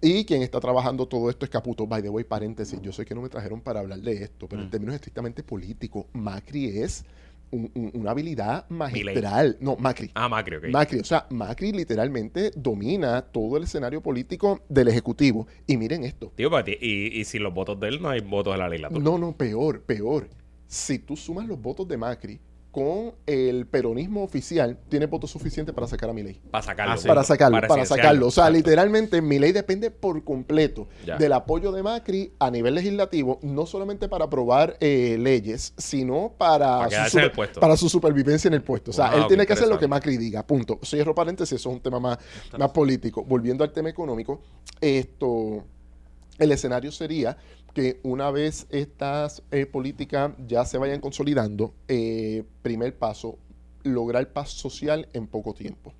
Y quien está trabajando todo esto es Caputo. By the way, paréntesis, yo sé que no me trajeron para hablar de esto, pero en Mm. términos estrictamente políticos, Macri es un- un- una habilidad magistral. No, Macri. Ah, Macri, ok. Macri, o sea, Macri literalmente domina todo el escenario político del Ejecutivo. Y miren esto. Tío, para ti- y, y sin los votos de él no hay votos en la legislatura. No, no, peor, peor. Si tú sumas los votos de Macri con el peronismo oficial, tiene votos suficientes para sacar a Milei. Para sacarlo. Ah, sí. Para sacarlo, para, sacarlo. O sea, exacto. literalmente Milei depende por completo Ya. del apoyo de Macri a nivel legislativo, no solamente para aprobar eh, leyes, sino para, Para su puesto. para supervivencia en el puesto. O sea, Wow, él tiene que hacer lo que. Macri diga, punto. Cierro paréntesis, eso es un tema más, más político. Volviendo al tema económico, esto, el escenario sería que una vez estas eh, políticas ya se vayan consolidando, eh, primer paso, lograr paz social en poco tiempo.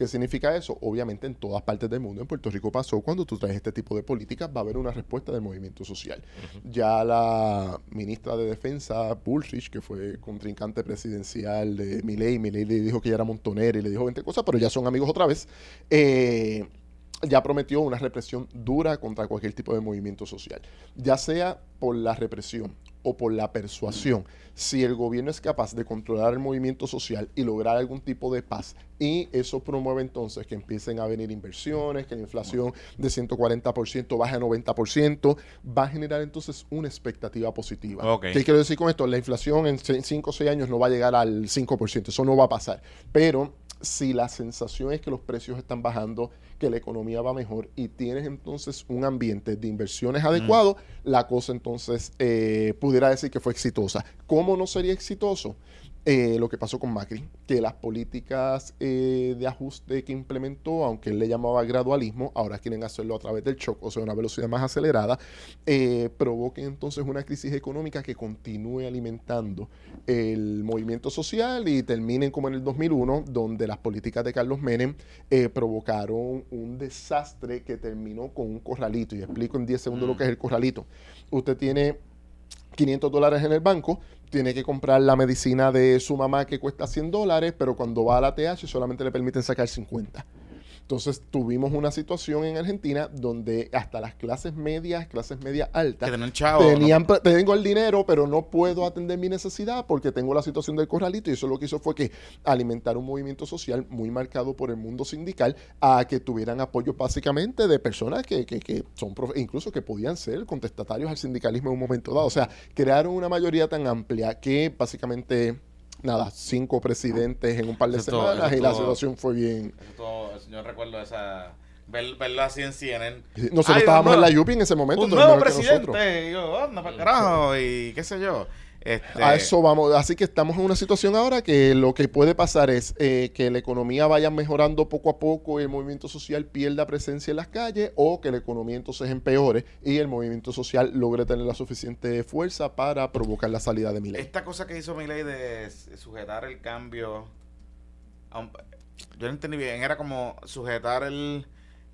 ¿Qué significa eso? Obviamente en todas partes del mundo, en Puerto Rico pasó, cuando tú traes este tipo de políticas va a haber una respuesta del movimiento social. Ya la ministra de Defensa, Bullrich, que fue contrincante presidencial de Milei, Milei le dijo que ella era montonera y le dijo 20 cosas, pero ya son amigos otra vez, eh, ya prometió una represión dura contra cualquier tipo de movimiento social, ya sea por la represión o por la persuasión. Si el gobierno es capaz de controlar el movimiento social y lograr algún tipo de paz, y eso promueve entonces que empiecen a venir inversiones, que la inflación de 140% baje a 90%, va a generar entonces una expectativa positiva. ¿Qué quiero decir con esto? La inflación en 5 o 6 años no va a llegar al 5%, eso no va a pasar. Pero si la sensación es que los precios están bajando, que la economía va mejor y tienes entonces un ambiente de inversiones adecuado, la cosa entonces eh, pudiera decir que fue exitosa. ¿Cómo no sería exitoso? Eh, lo que pasó con Macri, que las políticas eh, de ajuste que implementó, aunque él le llamaba gradualismo, ahora quieren hacerlo a través del shock, o sea, una velocidad más acelerada, eh, provoquen entonces una crisis económica que continúe alimentando el movimiento social y terminen como en el 2001, donde las políticas de Carlos Menem eh, provocaron un desastre que terminó con un corralito. Y explico en 10 segundos lo que es el corralito. Usted tiene 500 dólares en el banco, tiene que comprar la medicina de su mamá que cuesta 100 dólares, pero cuando va a la TH solamente le permiten sacar 50. Entonces tuvimos una situación en Argentina donde hasta las clases medias, clases medias altas, tenían chavo. tenían, tengo el dinero, pero no puedo atender mi necesidad porque tengo la situación del corralito. Y eso lo que hizo fue que alimentar un movimiento social muy marcado por el mundo sindical a que tuvieran apoyo básicamente de personas que, que, que son, profe- incluso que podían ser contestatarios al sindicalismo en un momento dado. O sea, crearon una mayoría tan amplia que básicamente, nada, cinco presidentes en un par de Eso todo- semanas eso y la todo- situación fue bien. Eso todo- yo recuerdo esa. ver- verlo así en CNN. Nosotros Ay, estábamos un en la Yupi en ese momento. Un nuevo presidente. Y yo, anda para carajo. Y qué sé yo. Este, A eso vamos. Así que estamos en una situación ahora que lo que puede pasar es eh, que la economía vaya mejorando poco a poco y el movimiento social pierda presencia en las calles o que la economía entonces empeore y el movimiento social logre tener la suficiente fuerza para provocar la salida de Milei. Esta cosa que hizo Milei de sujetar el cambio. un- yo no entendí bien. Era como sujetar el,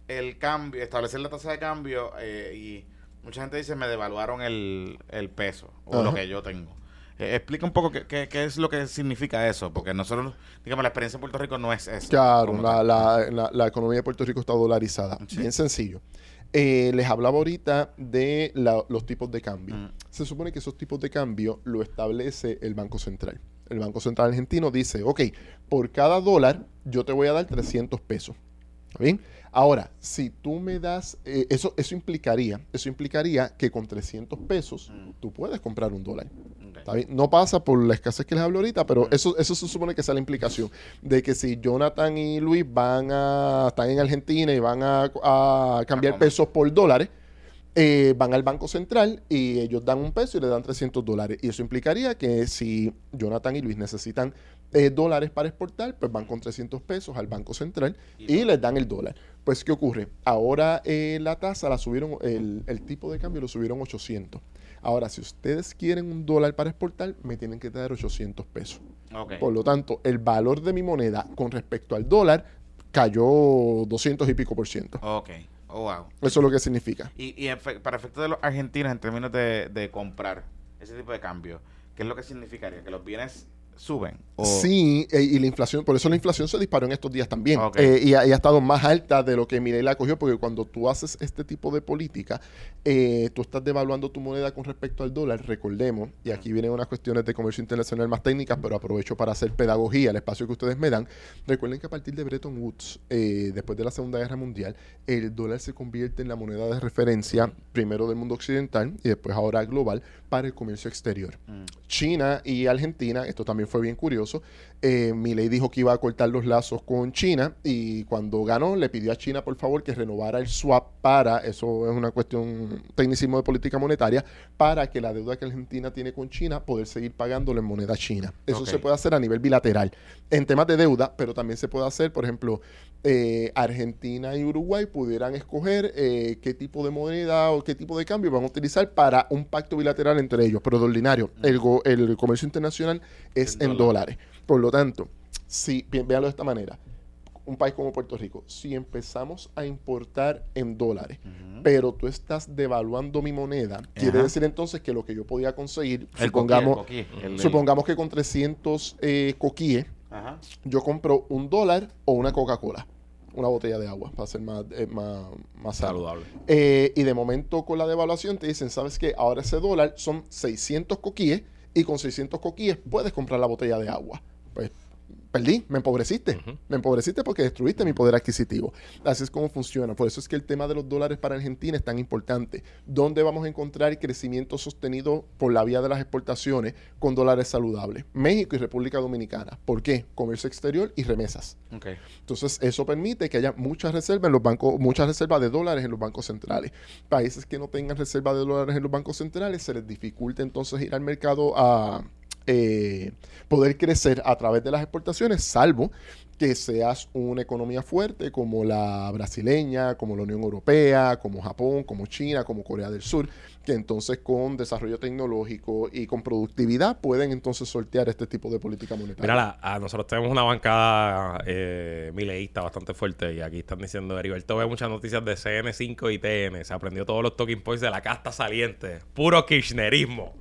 el cambio, establecer la tasa de cambio. eh, y mucha gente dice: me devaluaron el, el peso o lo que yo tengo. Eh, explica un poco qué, qué- qué es lo que significa eso. Porque nosotros, digamos, la experiencia en Puerto Rico no es eso. Claro, la, la- la- la economía de Puerto Rico está dolarizada. Sí. Bien sencillo. Eh, les hablaba ahorita de los tipos de cambio. Mm. Se supone que esos tipos de cambio lo establece el Banco Central. El Banco Central argentino dice, ok, por cada dólar yo te voy a dar 300 pesos. ¿Está bien? Ahora, si tú me das, eh, eso, eso implicaría, eso implicaría que con 300 pesos Mm. tú puedes comprar un dólar. Ok. ¿Está bien? No pasa por la escasez que les hablo ahorita, pero eso, eso se supone que sea la implicación de que si Jonathan y Luis van a están en Argentina y van a, a cambiar pesos por dólares, eh, van al Banco Central y ellos dan un peso y le dan 300 dólares. Y eso implicaría que si Jonathan y Luis necesitan eh, dólares para exportar, pues van con 300 pesos al Banco Central y les dan el dólar. Pues, ¿qué ocurre? Ahora eh, la tasa la subieron, el, el tipo de cambio lo subieron 800. Ahora, si ustedes quieren un dólar para exportar, me tienen que dar 800 pesos. Por lo tanto, el valor de mi moneda con respecto al dólar cayó 200 y pico por ciento. Ok. Oh, wow. Eso es lo que significa. Y, y efe- para efectos de los argentinos, en términos de, de comprar ese tipo de cambio, ¿qué es lo que significaría? Que los bienes suben. O- Sí, eh, y la inflación, por eso la inflación se disparó en estos días también. Eh, y, ha, y ha estado más alta de lo que Milei la cogió, porque cuando tú haces este tipo de política, eh, tú estás devaluando tu moneda con respecto al dólar, recordemos, y aquí vienen unas cuestiones de comercio internacional más técnicas, pero aprovecho para hacer pedagogía, el espacio que ustedes me dan. Recuerden que a partir de Bretton Woods, después de la Segunda Guerra Mundial, el dólar se convierte en la moneda de referencia, primero del mundo occidental y después ahora global, para el comercio exterior. Mm. China y Argentina, esto también fue bien curioso, eh, Milei dijo que iba a cortar los lazos con China y cuando ganó le pidió a China por favor que renovara el swap para, eso es una cuestión tecnicismo de política monetaria, para que la deuda que Argentina tiene con China poder seguir pagándolo en moneda china. Eso se puede hacer a nivel bilateral en temas de deuda, pero también se puede hacer, por ejemplo, eh, Argentina y Uruguay pudieran escoger eh, qué tipo de moneda o qué tipo de cambio van a utilizar para un pacto bilateral entre ellos. Pero de ordinario, el, go- el comercio internacional es En en dólares. dólares. Por lo tanto, si, bien, véanlo de esta manera, un país como Puerto Rico, si empezamos a importar en dólares, pero tú estás devaluando mi moneda, quiere decir entonces que lo que yo podía conseguir, El supongamos, coquí, el coquí, el- el- supongamos que con 300 eh, coquíes, yo compro un dólar o una Coca-Cola, una botella de agua, para ser más, eh, más, más. Saludable. Eh, y de momento con la devaluación te dicen, ¿sabes qué? Ahora ese dólar son 600 coquíes y con 600 coquíes puedes comprar la botella de agua. Pues perdí, me empobreciste. Me empobreciste porque destruiste mi poder adquisitivo. Así es como funciona. Por eso es que el tema de los dólares para Argentina es tan importante. ¿Dónde vamos a encontrar crecimiento sostenido por la vía de las exportaciones con dólares saludables? México y República Dominicana. ¿Por qué? Comercio exterior y remesas. Entonces, eso permite que haya muchas reservas en los bancos, muchas reservas de dólares en los bancos centrales. Países que no tengan reservas de dólares en los bancos centrales, se les dificulta entonces ir al mercado a eh, poder crecer a través de las exportaciones, salvo que seas una economía fuerte como la brasileña, como la Unión Europea, como Japón, como China, como Corea del Sur, que entonces con desarrollo tecnológico y con productividad pueden entonces sortear este tipo de política monetaria. Mira, la- nosotros tenemos una bancada eh, mileísta bastante fuerte y aquí están diciendo, Heriberto ve muchas noticias de CN5 y TN, se aprendió todos los talking points de la casta saliente, puro kirchnerismo.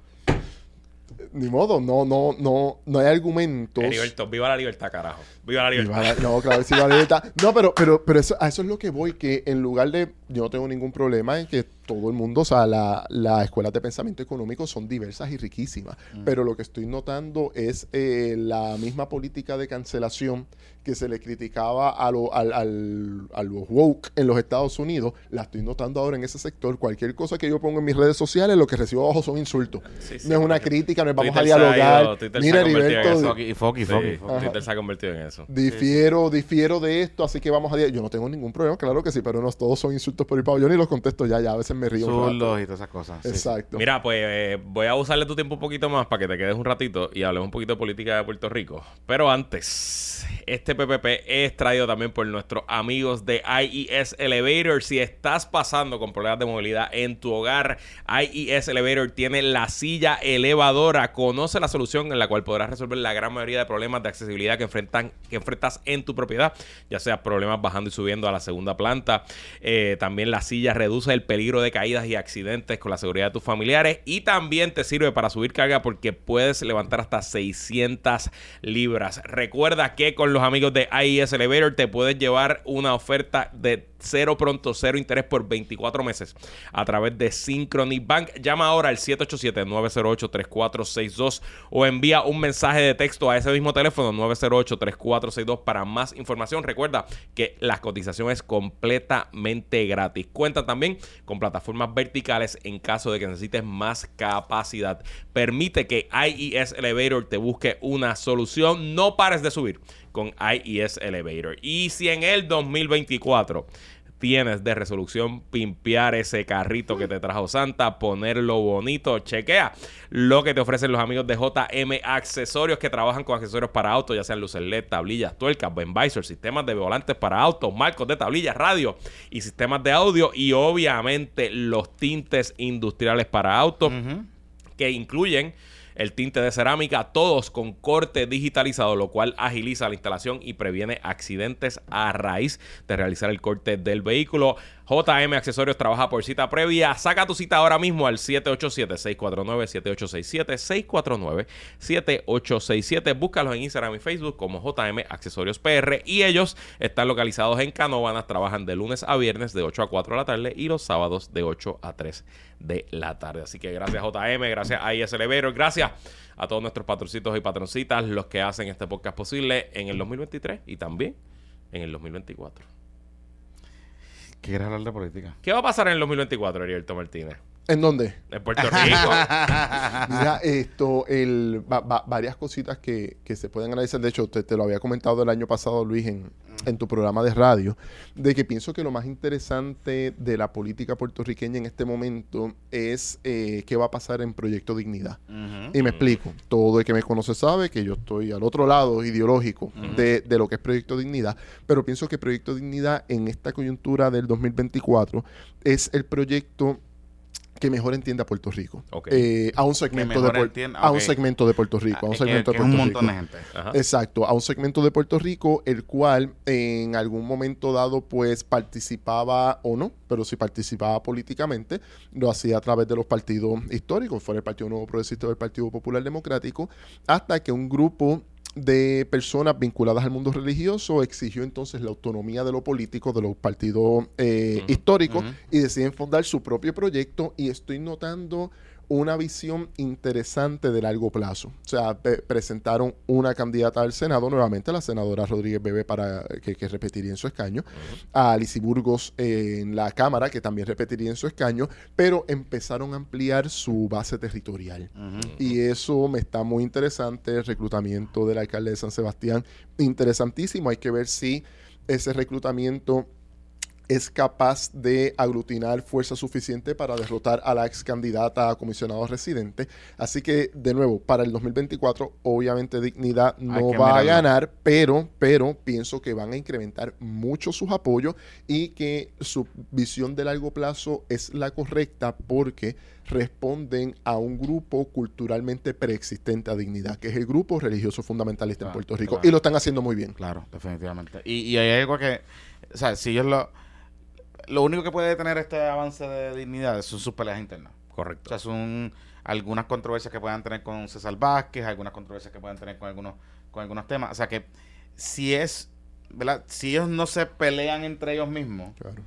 Ni modo, no, no, no, no hay argumentos. Heriberto, viva la libertad, carajo. Viva la libertad. Viva la- no, claro, sí, la libertad. No, pero, pero, pero eso, a eso es lo que voy, que en lugar de, yo no tengo ningún problema en que todo el mundo, o sea, la- las escuelas de pensamiento económico son diversas y riquísimas, pero lo que estoy notando es eh, la misma política de cancelación que se le criticaba a, lo- al, al- a los woke en los Estados Unidos, la estoy notando ahora en ese sector. Cualquier cosa que yo pongo en mis redes sociales, lo que recibo abajo son insultos. Sí, sí, no es una crítica, no es vamos a Twitter dialogar. ido- Twitter se Mira, ha convertido en Heriberto, Sí, foqui, foqui. Twitter se ha convertido en eso. Difiero, difiero de esto, así que vamos a... dia- Yo no tengo ningún problema, claro que sí, pero no todos son insultos por ir para yo ni los contesto ya, ya, a veces me río. Zurdos y todas esas cosas. sí. Exacto. Mira, pues eh, voy a usarle tu tiempo un poquito más para que te quedes un ratito y hablemos un poquito de política de Puerto Rico. Pero antes, este PPP es traído también por nuestros amigos de IES Elevator. Si estás pasando con problemas de movilidad en tu hogar, IES Elevator tiene la silla elevadora. Conoce la solución en la cual podrás resolver la gran mayoría de problemas de accesibilidad que, enfrentan, que enfrentas en tu propiedad, ya sea problemas bajando y subiendo a la segunda planta. Eh, también la silla reduce el peligro de caídas y accidentes con la seguridad de tus familiares y también te sirve para subir carga porque puedes levantar hasta 600 libras. Recuerda que con los amigos de IES Elevator te puedes llevar una oferta de cero pronto, cero interés por 24 meses a través de Synchrony Bank. Llama ahora al 787-908-3462 o envía un mensaje de texto a ese mismo teléfono 908-3462 para más información. Recuerda que la cotización es completamente gratis. Cuenta también con plataformas verticales en caso de que necesites más capacidad. Permite que IES Elevator te busque una solución. No pares de subir con IES Elevator. Y si en el 2024 tienes de resolución pimpear ese carrito que te trajo Santa, ponerlo bonito, chequea lo que te ofrecen los amigos de JM Accesorios que trabajan con accesorios para autos, ya sean luces LED, tablillas, tuercas, Visor, sistemas de volantes para autos, marcos de tablillas, radio y sistemas de audio y obviamente los tintes industriales para autos que incluyen el tinte de cerámica, todos con corte digitalizado, lo cual agiliza la instalación y previene accidentes a raíz de realizar el corte del vehículo. JM Accesorios trabaja por cita previa. Saca tu cita ahora mismo al 787-649-7867, 649-7867. Búscalos en Instagram y Facebook como JM Accesorios PR y ellos están localizados en Canóvanas. Trabajan de lunes a viernes de 8 a 4 de la tarde y los sábados de 8 a 3 de la tarde. Así que gracias JM, gracias a IS Elevator, gracias a todos nuestros patroncitos y patroncitas, los que hacen este podcast posible en el 2023 y también en el 2024. ¿Quieres hablar de política? ¿Qué va a pasar en el 2024, Heriberto Martínez? ¿En dónde? En Puerto Rico. Mira, esto, el, va- va- varias cositas que, que se pueden analizar. De hecho, te, te lo había comentado el año pasado, Luis, en, en tu programa de radio, de que pienso que lo más interesante de la política puertorriqueña en este momento es eh, qué va a pasar en Proyecto Dignidad. Y me explico. Todo el que me conoce sabe que yo estoy al otro lado ideológico de, de lo que es Proyecto Dignidad, pero pienso que Proyecto Dignidad en esta coyuntura del 2024 es el proyecto que mejor entiende a Puerto Rico. Eh, a un segmento de entienda, a un segmento de Puerto Rico, a un Ah, que- segmento que de un Rico. gente. Ajá. Exacto, a un segmento de Puerto Rico, el cual en algún momento dado pues participaba o no, pero si participaba políticamente, lo hacía a través de los partidos históricos, fuera el Partido Nuevo Progresista o el Partido Popular Democrático, hasta que un grupo de personas vinculadas al mundo religioso exigió entonces la autonomía de lo político de los partidos eh, históricos y deciden fundar su propio proyecto. Y estoy notando una visión interesante de largo plazo. O sea, presentaron una candidata al Senado, nuevamente la senadora Rodríguez Bebe, para que, que repetiría en su escaño, a Alicy Burgos eh, en la Cámara, que también repetiría en su escaño, pero empezaron a ampliar su base territorial. Y eso me está muy interesante, el reclutamiento del alcalde de San Sebastián, interesantísimo. Hay que ver si ese reclutamiento es capaz de aglutinar fuerza suficiente para derrotar a la ex candidata a comisionado residente. Así que, de nuevo, para el 2024, obviamente Dignidad no va a ganar, pero, pero pienso que van a incrementar mucho sus apoyos y que su visión de largo plazo es la correcta porque responden a un grupo culturalmente preexistente a Dignidad, que es el grupo religioso fundamentalista en Puerto Rico. claro. Y lo están haciendo muy bien. Claro, definitivamente. Y, y hay algo que, o sea, si ellos lo, lo único que puede detener este avance de dignidad son sus peleas internas. O Correcto. sea, son algunas controversias que puedan tener con César Vázquez, algunas controversias que puedan tener con algunos, con algunos temas. O sea que si es, ¿verdad? Si ellos no se pelean entre ellos mismos, Claro.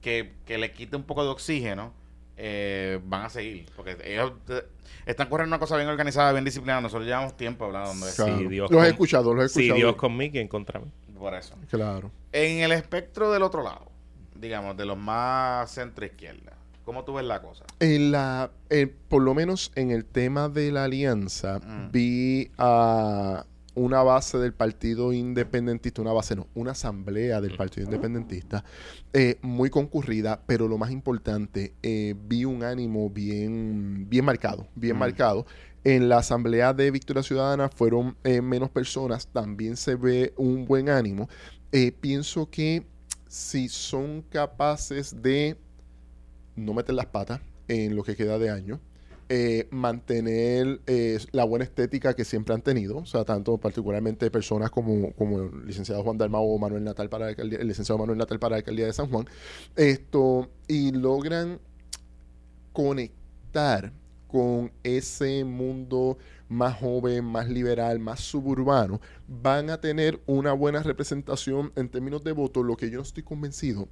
que, que le quite un poco de oxígeno, eh, van a seguir. Porque ellos eh, están corriendo una cosa bien organizada, bien disciplinada. Nosotros llevamos tiempo hablando de eso. Claro. Sí, Dios los he con- escuchado, los he Si escuchado. Dios conmigo, ¿quién contra mí? Por eso. Claro. En el espectro del otro lado, digamos, de los más centro-izquierda, ¿cómo tú ves la cosa? En la, eh, por lo menos en el tema de la alianza, Mm. vi a una base del Partido Independentista, una base no, una asamblea del Partido Independentista, eh, muy concurrida, pero lo más importante, eh, vi un ánimo bien, bien marcado, bien Mm. marcado. En la asamblea de Victoria Ciudadana fueron eh, menos personas, también se ve un buen ánimo. Eh, pienso que si son capaces de no meter las patas en lo que queda de año, eh, mantener eh, la buena estética que siempre han tenido, o sea, tanto particularmente personas como, como el licenciado Juan Dalmau o Manuel Natal para la alcaldía, el licenciado Manuel Natal para la alcaldía de San Juan, esto, y logran conectar con ese mundo más joven, más liberal, más suburbano, van a tener una buena representación en términos de voto, lo que yo no estoy convencido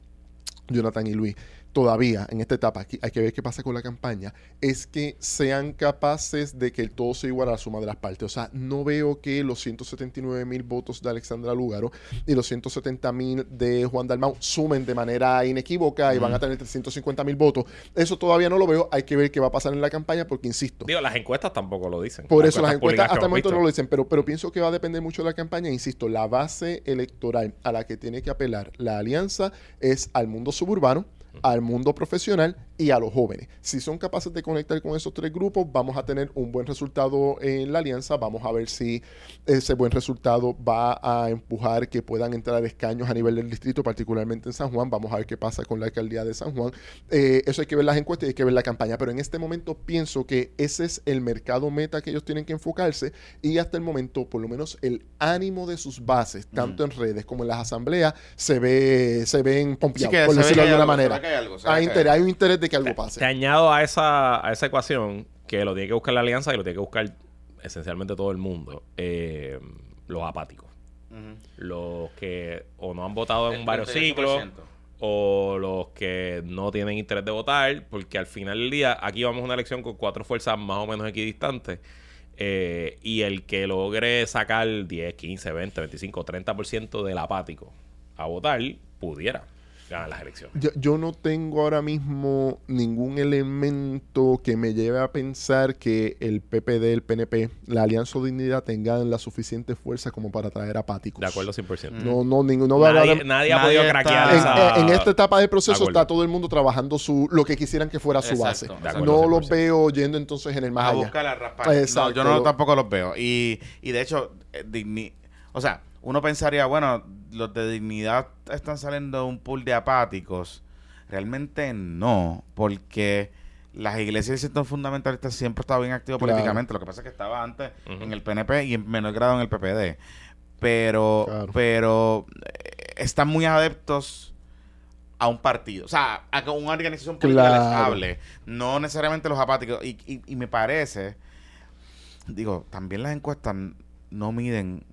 Jonathan y Luis, todavía en esta etapa, aquí hay que ver qué pasa con la campaña, es que sean capaces de que el todo se iguala a la suma de las partes. O sea, no veo que los 179 mil votos de Alexandra Lugaro y los 170 mil de Juan Dalmau sumen de manera inequívoca y van a tener 350 mil votos. Eso todavía no lo veo. Hay que ver qué va a pasar en la campaña porque, insisto, Digo, las encuestas tampoco lo dicen. por eso las encuestas hasta el momento visto. no lo dicen, pero, pero pienso que va a depender mucho de la campaña. Insisto, la base electoral a la que tiene que apelar la alianza es al mundo suburbano, al mundo profesional y a los jóvenes. Si son capaces de conectar con esos tres grupos, vamos a tener un buen resultado en la alianza. Vamos a ver si ese buen resultado va a empujar que puedan entrar escaños a nivel del distrito, particularmente en San Juan. Vamos a ver qué pasa con la alcaldía de San Juan. Eh, eso hay que ver las encuestas y hay que ver la campaña. Pero en este momento pienso que ese es el mercado meta que ellos tienen que enfocarse y hasta el momento, por lo menos, el ánimo de sus bases, tanto en redes como en las asambleas, se ve se ven pompeados, Sí por decirlo de alguna manera. hay algo. hay un interés de que algo pase. Te añado a esa, a esa ecuación que lo tiene que buscar la alianza y lo tiene que buscar esencialmente todo el mundo. eh, los apáticos. Los que o no han votado en El varios 38%. ciclos o los que no tienen interés de votar, porque al final del día aquí vamos a una elección con cuatro fuerzas más o menos equidistantes. eh, y el que logre sacar 10, 15, 20, 25, 30% del apático a votar, pudiera ganar las elecciones. Yo, yo no tengo ahora mismo ningún elemento que me lleve a pensar que el PPD, el PNP, la Alianza Dignidad tengan la suficiente fuerza como para traer apáticos. De acuerdo 100%. No, no, ninguno. nadie, ahora- nadie ha nadie podido craquear en, esa... en esta etapa del proceso De está todo el mundo trabajando su lo que quisieran que fuera su Exacto, base. acuerdo, No los 100%. veo yendo entonces en el más a allá. buscar la. No, yo no tampoco los veo. Y, y de hecho, eh, digni- o sea, uno pensaría, bueno, los de dignidad están saliendo de un pool de apáticos. Realmente no, porque las iglesias y el sector fundamentalista siempre estado bien activo Claro. políticamente. Lo que pasa es que estaba antes en el PNP y en menor grado en el PPD. Pero, Claro. pero eh, están muy adeptos a un partido. O sea, a que una organización política Claro. hable. No necesariamente los apáticos. Y, y, y me parece, digo, también las encuestas no miden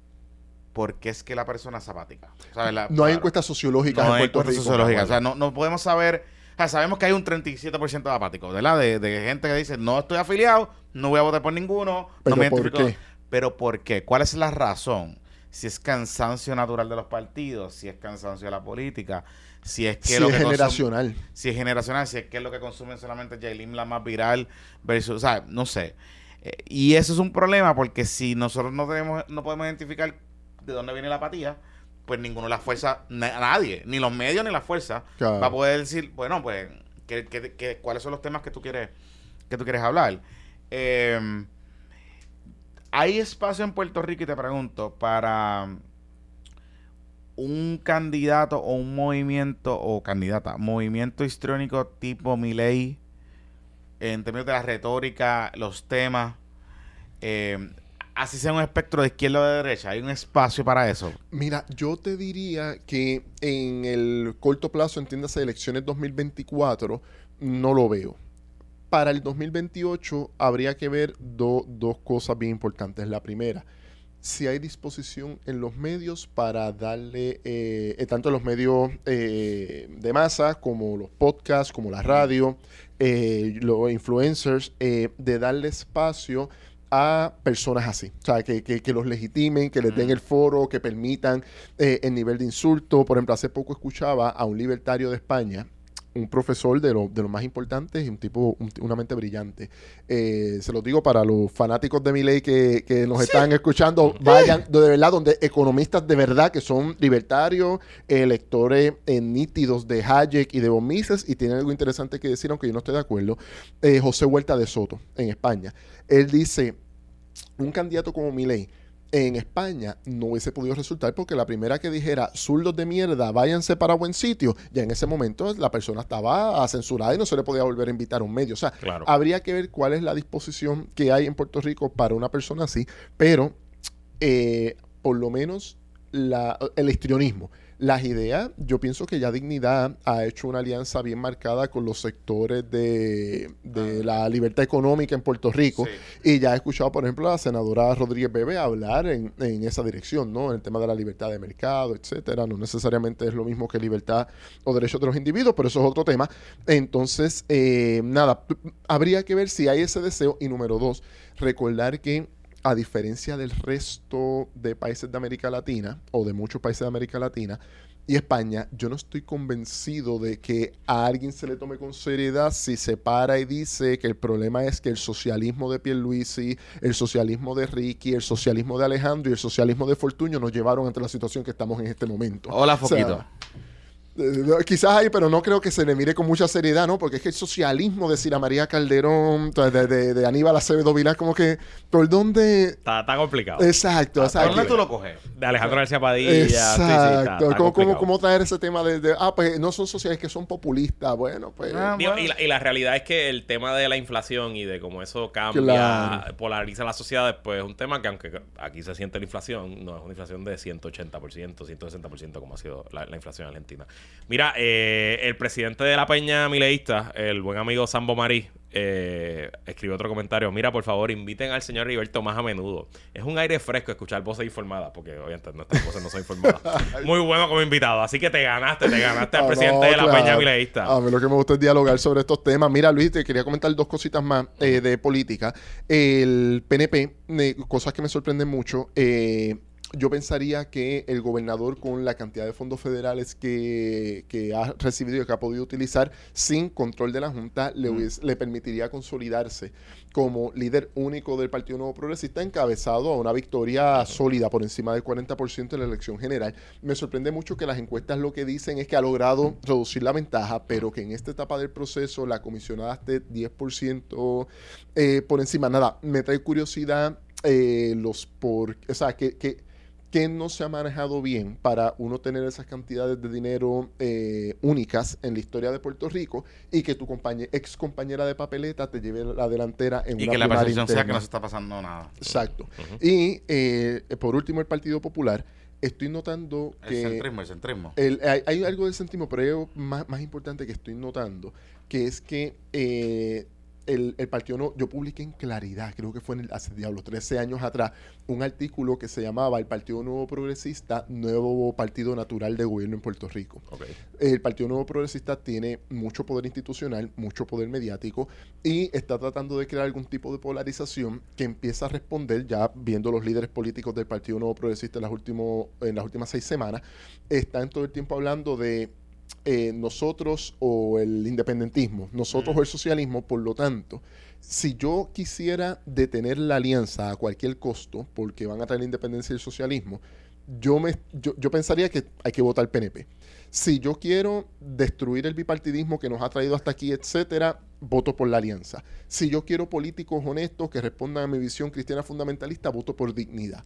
por qué es que la persona es apática. No hay encuestas sociológicas No en Puerto Rico. sociológicas. O sea, no, no podemos saber. O sea, sabemos que hay un 37% de apáticos, ¿verdad? De, de gente que dice, no estoy afiliado, no voy a votar por ninguno, ¿Pero no me por qué? Pero ¿por qué? ¿Cuál es la razón? Si es cansancio natural de los partidos, si es cansancio de la política, si es que Si lo es que generacional. si es generacional, si es que es lo que consumen solamente Jailin la más viral versus, o sea, no sé. Eh, y eso es un problema porque si nosotros no tenemos, no podemos identificar de dónde viene la apatía, pues ninguno de las fuerzas, na- nadie, ni los medios ni las fuerzas, Claro. va a poder decir, bueno, pues, ¿qué, qué- qué- cuáles son los temas que tú quieres, que tú quieres hablar? Eh, ¿Hay espacio en Puerto Rico, y te pregunto, para un candidato o un movimiento, o candidata, movimiento histriónico tipo Milei, en términos de la retórica, los temas, eh, así sea un espectro de izquierda o de derecha, hay un espacio para eso? Mira, yo te diría que en el corto plazo, entiéndase elecciones 2024, no lo veo. Para el 2028 habría que ver do- dos cosas bien importantes. La primera, si hay disposición en los medios para darle, eh, eh, tanto en los medios eh, de masa como los podcasts, como la radio, los influencers, de darle espacio a personas así. O sea, que, que- que los legitimen, que les den el foro, que permitan eh, el nivel de insulto. Por ejemplo, hace poco escuchaba a un libertario de España, un profesor de lo, de los más importantes y un tipo, un- una mente brillante. Eh, se lo digo para los fanáticos de mi ley que, que nos están escuchando, vayan de verdad, donde economistas de verdad que son libertarios, eh, lectores eh, nítidos de Hayek y de von Mises y tienen algo interesante que decir, aunque yo no estoy de acuerdo. Eh, José Huerta de Soto, en España. Él dice, un candidato como Milei en España no hubiese podido resultar porque la primera que dijera zurdos de mierda, váyanse para buen sitio, ya en ese momento la persona estaba censurada y no se le podía volver a invitar a un medio. O sea, Claro. habría que ver cuál es la disposición que hay en Puerto Rico para una persona así, pero eh, por lo menos la- el histrionismo. Las ideas, yo pienso que ya Dignidad ha hecho una alianza bien marcada con los sectores de, de la libertad económica en Puerto Rico. Sí. Y ya he escuchado, por ejemplo, a la senadora Rodríguez Bebe hablar en, en esa dirección, ¿no? En el tema de la libertad de mercado, etcétera. No necesariamente es lo mismo que libertad o derechos de los individuos, pero eso es otro tema. Entonces, eh, nada, habría que ver si hay ese deseo. Y número dos, recordar que a diferencia del resto de países de América Latina, o de muchos países de América Latina, y España, yo no estoy convencido de que a alguien se le tome con seriedad si se para y dice que el problema es que el socialismo de Pierluisi, el socialismo de Ricky, el socialismo de Alejandro y el socialismo de Fortuño nos llevaron ante la situación que estamos en este momento. Hola, O sea, Foquito. Quizás hay, pero no creo que se le mire con mucha seriedad, ¿no? Porque es que el socialismo de Sira María Calderón, de, de- de Aníbal Acevedo Vilá, como que, ¿por dónde? Está, está complicado. Exacto, ¿Por exacto. dónde tú lo coges? De Alejandro García Padilla. sí, sí, está- Exacto. está ¿Cómo, cómo, traer ese tema de, de, ah, pues no son sociales que son populistas? Bueno, pues. Ah, bueno. y, la, y la realidad es que el tema de la inflación y de cómo eso cambia, Claro. polariza la sociedad, pues es un tema que aunque aquí se siente la inflación, no es una inflación de 180%, 160% como ha sido la, la inflación argentina. Mira, eh, el presidente de la peña mileísta, el buen amigo Sambo Marí, eh, escribió otro comentario. Mira, por favor, inviten al señor Heriberto más a menudo. Es un aire fresco escuchar voces informadas, porque obviamente nuestras voces no son informadas. Muy bueno como invitado, así que te ganaste, te ganaste al Ah, presidente no, de la claro. peña mileísta. A mí lo que me gusta es dialogar sobre estos temas. Mira, Luis, te quería comentar dos cositas más eh, de política. El PNP, cosas que me sorprenden mucho. eh, yo pensaría que el gobernador, con la cantidad de fondos federales que, que ha recibido y que ha podido utilizar sin control de la Junta, le, hubiese- le permitiría consolidarse como líder único del Partido Nuevo Progresista, encabezado a una victoria sólida por encima del 40% en la elección general. Me sorprende mucho que las encuestas lo que dicen es que ha logrado reducir la ventaja, pero que en esta etapa del proceso la comisionada esté 10% eh, por encima. Nada, me trae curiosidad eh, los por... O sea, que... que que no se ha manejado bien para uno tener esas cantidades de dinero eh, únicas en la historia de Puerto Rico y que tu compañe- ex compañera de papeleta te lleve la delantera en Y una que la percepción sea que no se está pasando nada. Exacto. Y eh, por último, el Partido Popular. Estoy notando El que centrismo, el centrismo. el- hay, hay algo del centrismo, pero hay algo más, más importante que estoy notando, que es que eh, el, el Partido No, yo publiqué en Claridad, creo que fue en el- hace diablo, 13 años atrás, un artículo que se llamaba El Partido Nuevo Progresista, Nuevo Partido Natural de Gobierno en Puerto Rico. El Partido Nuevo Progresista tiene mucho poder institucional, mucho poder mediático y está tratando de crear algún tipo de polarización que empieza a responder, ya viendo los líderes políticos del Partido Nuevo Progresista en las, últimos, en las últimas seis semanas, están todo el tiempo hablando de eh, nosotros o el independentismo, nosotros Mm. o el socialismo, por lo tanto, si yo quisiera detener la alianza a cualquier costo, porque van a traer la independencia y el socialismo, yo, me, yo, yo pensaría que hay que votar PNP. Si yo quiero destruir el bipartidismo que nos ha traído hasta aquí, etcétera, voto por la alianza. Si yo quiero políticos honestos que respondan a mi visión cristiana fundamentalista, voto por dignidad.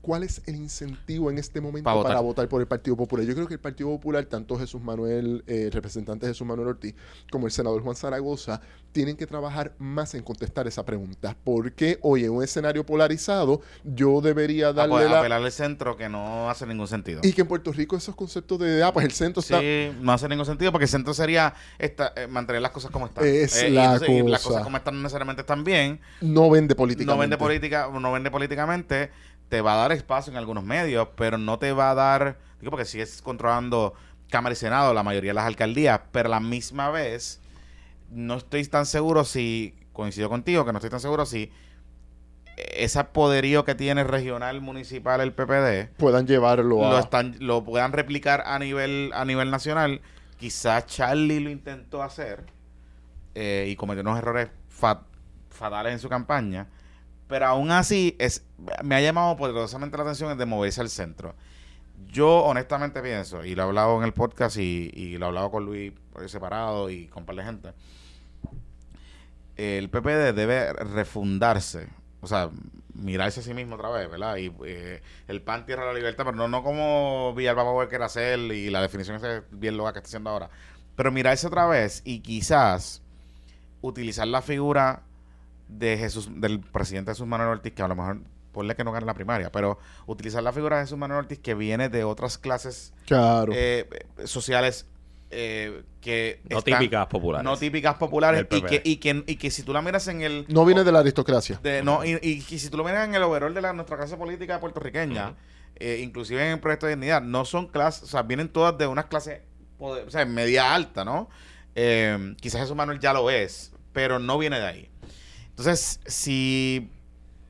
¿Cuál es el incentivo en este momento votar. para votar por el Partido Popular? Yo creo que el Partido Popular, tanto Jesús Manuel, eh, el representante Jesús Manuel Ortiz, como el senador Juan Zaragoza, tienen que trabajar más en contestar esa pregunta. ¿Por qué hoy en un escenario polarizado yo debería darle Ape- la... apelarle al centro que no hace ningún sentido. Y que en Puerto Rico esos conceptos de, ah, pues el centro está... Sí, no hace ningún sentido porque el centro sería esta, eh, mantener las cosas como están. Es y la y las cosa. cosas como están no necesariamente están bien. No vende políticamente. No vende, política, no vende políticamente. Te va a dar espacio en algunos medios, pero no te va a dar. Digo, porque sigues controlando Cámara y Senado, la mayoría de las alcaldías, pero a la misma vez, no estoy tan seguro si. Coincido contigo, que no estoy tan seguro si ese poderío que tiene regional, municipal, el PPD, Puedan llevarlo a... lo están lo puedan replicar a nivel a nivel nacional quizás Charlie lo intentó hacer eh, y cometió unos errores fa- fatales en su campaña pero aún así es me ha llamado poderosamente la atención el de moverse al centro yo honestamente pienso y lo he hablado en el podcast y, y lo he hablado con Luis por separado y con un par de gente el PPD debe refundarse o sea, mirarse a sí mismo otra vez, ¿verdad? Y eh, el PAN tierra la libertad, pero no, no como Villalba quiere hacer y la definición es bien loca que está haciendo ahora. Pero mirarse otra vez y quizás utilizar la figura de Jesús, del presidente Jesús Manuel Ortiz, que a lo mejor ponle que no gane la primaria, pero utilizar la figura de Jesús Manuel Ortiz que viene de otras clases Claro. eh, sociales eh, que No están- típicas populares. no típicas populares y que, y, que, y que si tú la miras en el no viene de la aristocracia. de- no, y, y- y si tú lo miras en el overall de la, nuestra clase política puertorriqueña, eh, inclusive en el proyecto de dignidad, no son clases, o sea, vienen todas de unas clases, poder- o sea, media alta, ¿no? Eh, quizás Jesús Manuel ya lo es, pero no viene de ahí. Entonces, si,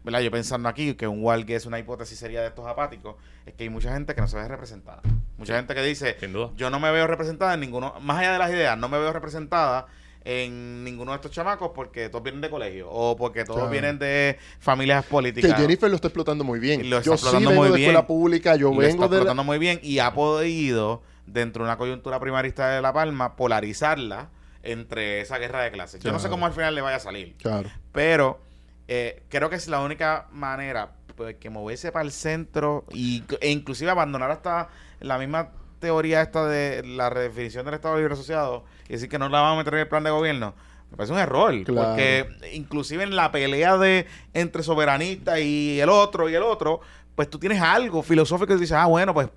¿verdad? Yo pensando aquí que un Walgue es una hipótesis sería de estos apáticos, es que hay mucha gente que no se ve representada. Mucha gente que dice, Sin duda. yo no me veo representada en ninguno, más allá de las ideas, no me veo representada en ninguno de estos chamacos porque todos vienen de colegio o porque todos Claro. vienen de familias Que políticas. Jennifer lo está explotando muy bien. Lo está yo sí explotando vengo muy de escuela pública, yo Lo vengo está de... la- explotando muy bien y ha podido dentro de una coyuntura primarista de La Palma, polarizarla entre esa guerra de clases. Yo no sé cómo al final le vaya a salir, Claro. pero eh, creo que es la única manera pues, que moverse para el centro y, e inclusive abandonar hasta la misma teoría esta de la redefinición del Estado Libre Asociado y decir que no la vamos a meter en el plan de gobierno. Me parece un error, Claro. porque inclusive en la pelea de entre soberanista y el otro y el otro, pues tú tienes algo filosófico y dices, ah, bueno, pues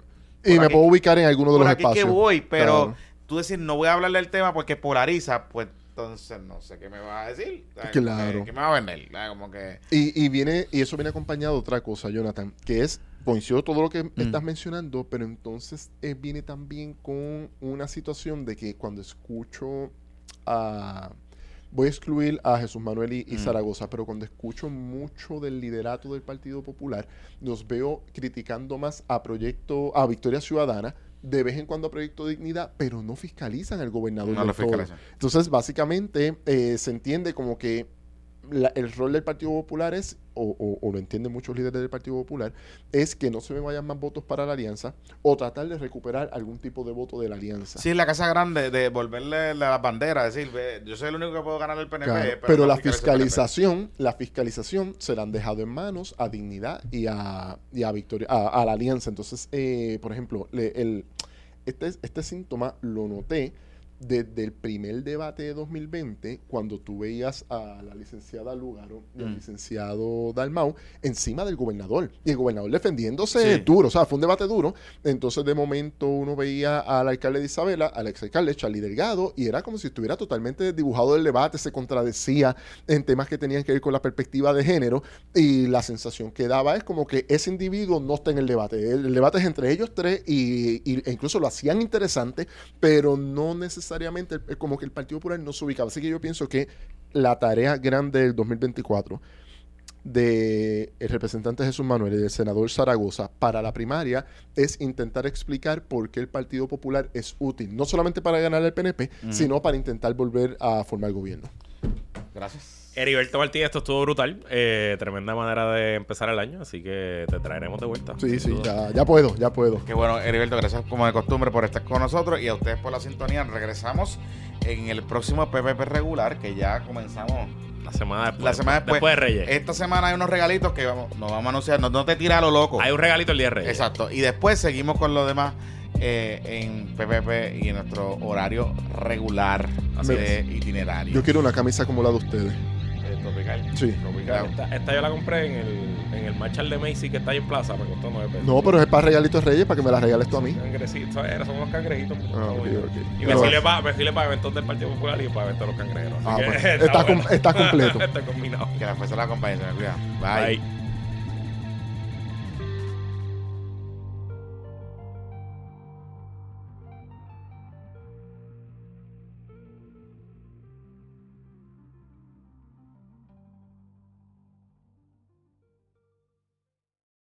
Y me aquí- puedo ubicar en alguno de por los aquí espacios. que voy, pero Claro. Tú decir, no voy a hablar del tema porque polariza, pues entonces no sé qué me va a decir. Como Claro. que- ¿Qué me va a vender? ¿sabes? Como que... Y, y viene, y eso viene acompañado de otra cosa, Jonathan, que es, coincido todo lo que Mm. estás mencionando, pero entonces eh, viene también con una situación de que cuando escucho a voy a excluir a Jesús Manuel y, y Mm. Zaragoza, pero cuando escucho mucho del liderato del Partido Popular, los veo criticando más a Proyecto, a Victoria Ciudadana, de vez en cuando a Proyecto Dignidad, pero no fiscalizan al gobernador. No del lo fiscalizan. Entonces, básicamente, eh, se entiende como que la- el rol del Partido Popular es, o, o- o lo entienden muchos líderes del Partido Popular, es que no se me vayan más votos para la alianza o tratar de recuperar algún tipo de voto de la alianza. Sí, la casa grande de volverle la bandera, decir, yo soy el único que puedo ganar el PNP. Claro, pero, la fiscalización, la fiscalización se la han dejado en manos a Dignidad y a, y a Victoria, a, a la Alianza. Entonces, eh, por ejemplo, le- el, este, este síntoma lo noté desde el primer debate de 2020, cuando tú veías a la licenciada Lugaro y al Mm. licenciado Dalmau encima del gobernador. Y el gobernador defendiéndose Sí. duro. O sea, fue un debate duro. Entonces, de momento, uno veía al alcalde de Isabela, al exalcalde Charlie Delgado, y era como si estuviera totalmente dibujado el debate, se contradecía en temas que tenían que ver con la perspectiva de género. Y la sensación que daba es como que ese individuo no está en el debate. El, el debate es entre ellos tres, y, y- e incluso lo hacían interesante, pero no necesariamente el- el- como que el Partido Popular no se ubicaba. Así que yo pienso que la tarea grande del 2024 de el representante Jesús Manuel y del senador Zaragoza para la primaria es intentar explicar por qué el Partido Popular es útil, no solamente para ganar el PNP, sino para intentar volver a formar gobierno. Gracias. Heriberto Martínez, esto estuvo brutal. Eh, tremenda manera de empezar el año, así que te traeremos de vuelta. Sí, sí, ya, ya puedo, ya puedo. Qué bueno, Heriberto, gracias como de costumbre por estar con nosotros y a ustedes por la sintonía. Regresamos en el próximo PPP regular que ya comenzamos. La semana después. La semana después. de Reyes. Esta semana hay unos regalitos que vamos, nos vamos a anunciar. No, no te tira a lo loco. Hay un regalito el día de Reyes. Exacto. Y después seguimos con lo demás eh, en PPP y en nuestro horario regular de es. itinerario. Yo quiero una camisa como la de ustedes. Tropical. Sí. Tropical. Esta, esta yo la compré en el, en el Marshall de Macy que está ahí en plaza. Me costó 9 pesos. No, pero es para regalitos Reyes, para que me las regales tú a mí. Cangrecitos. Esos Son unos cangrejitos. Ah, Está ok, bonito. ok. Y me sirve para me sirve para eventos del Partido Popular y para eventos de los cangrejeros. Ah, pues, está está com- bueno. está completo. está combinado. Que la fuerza la acompañe, se me cuida. Bye. Bye.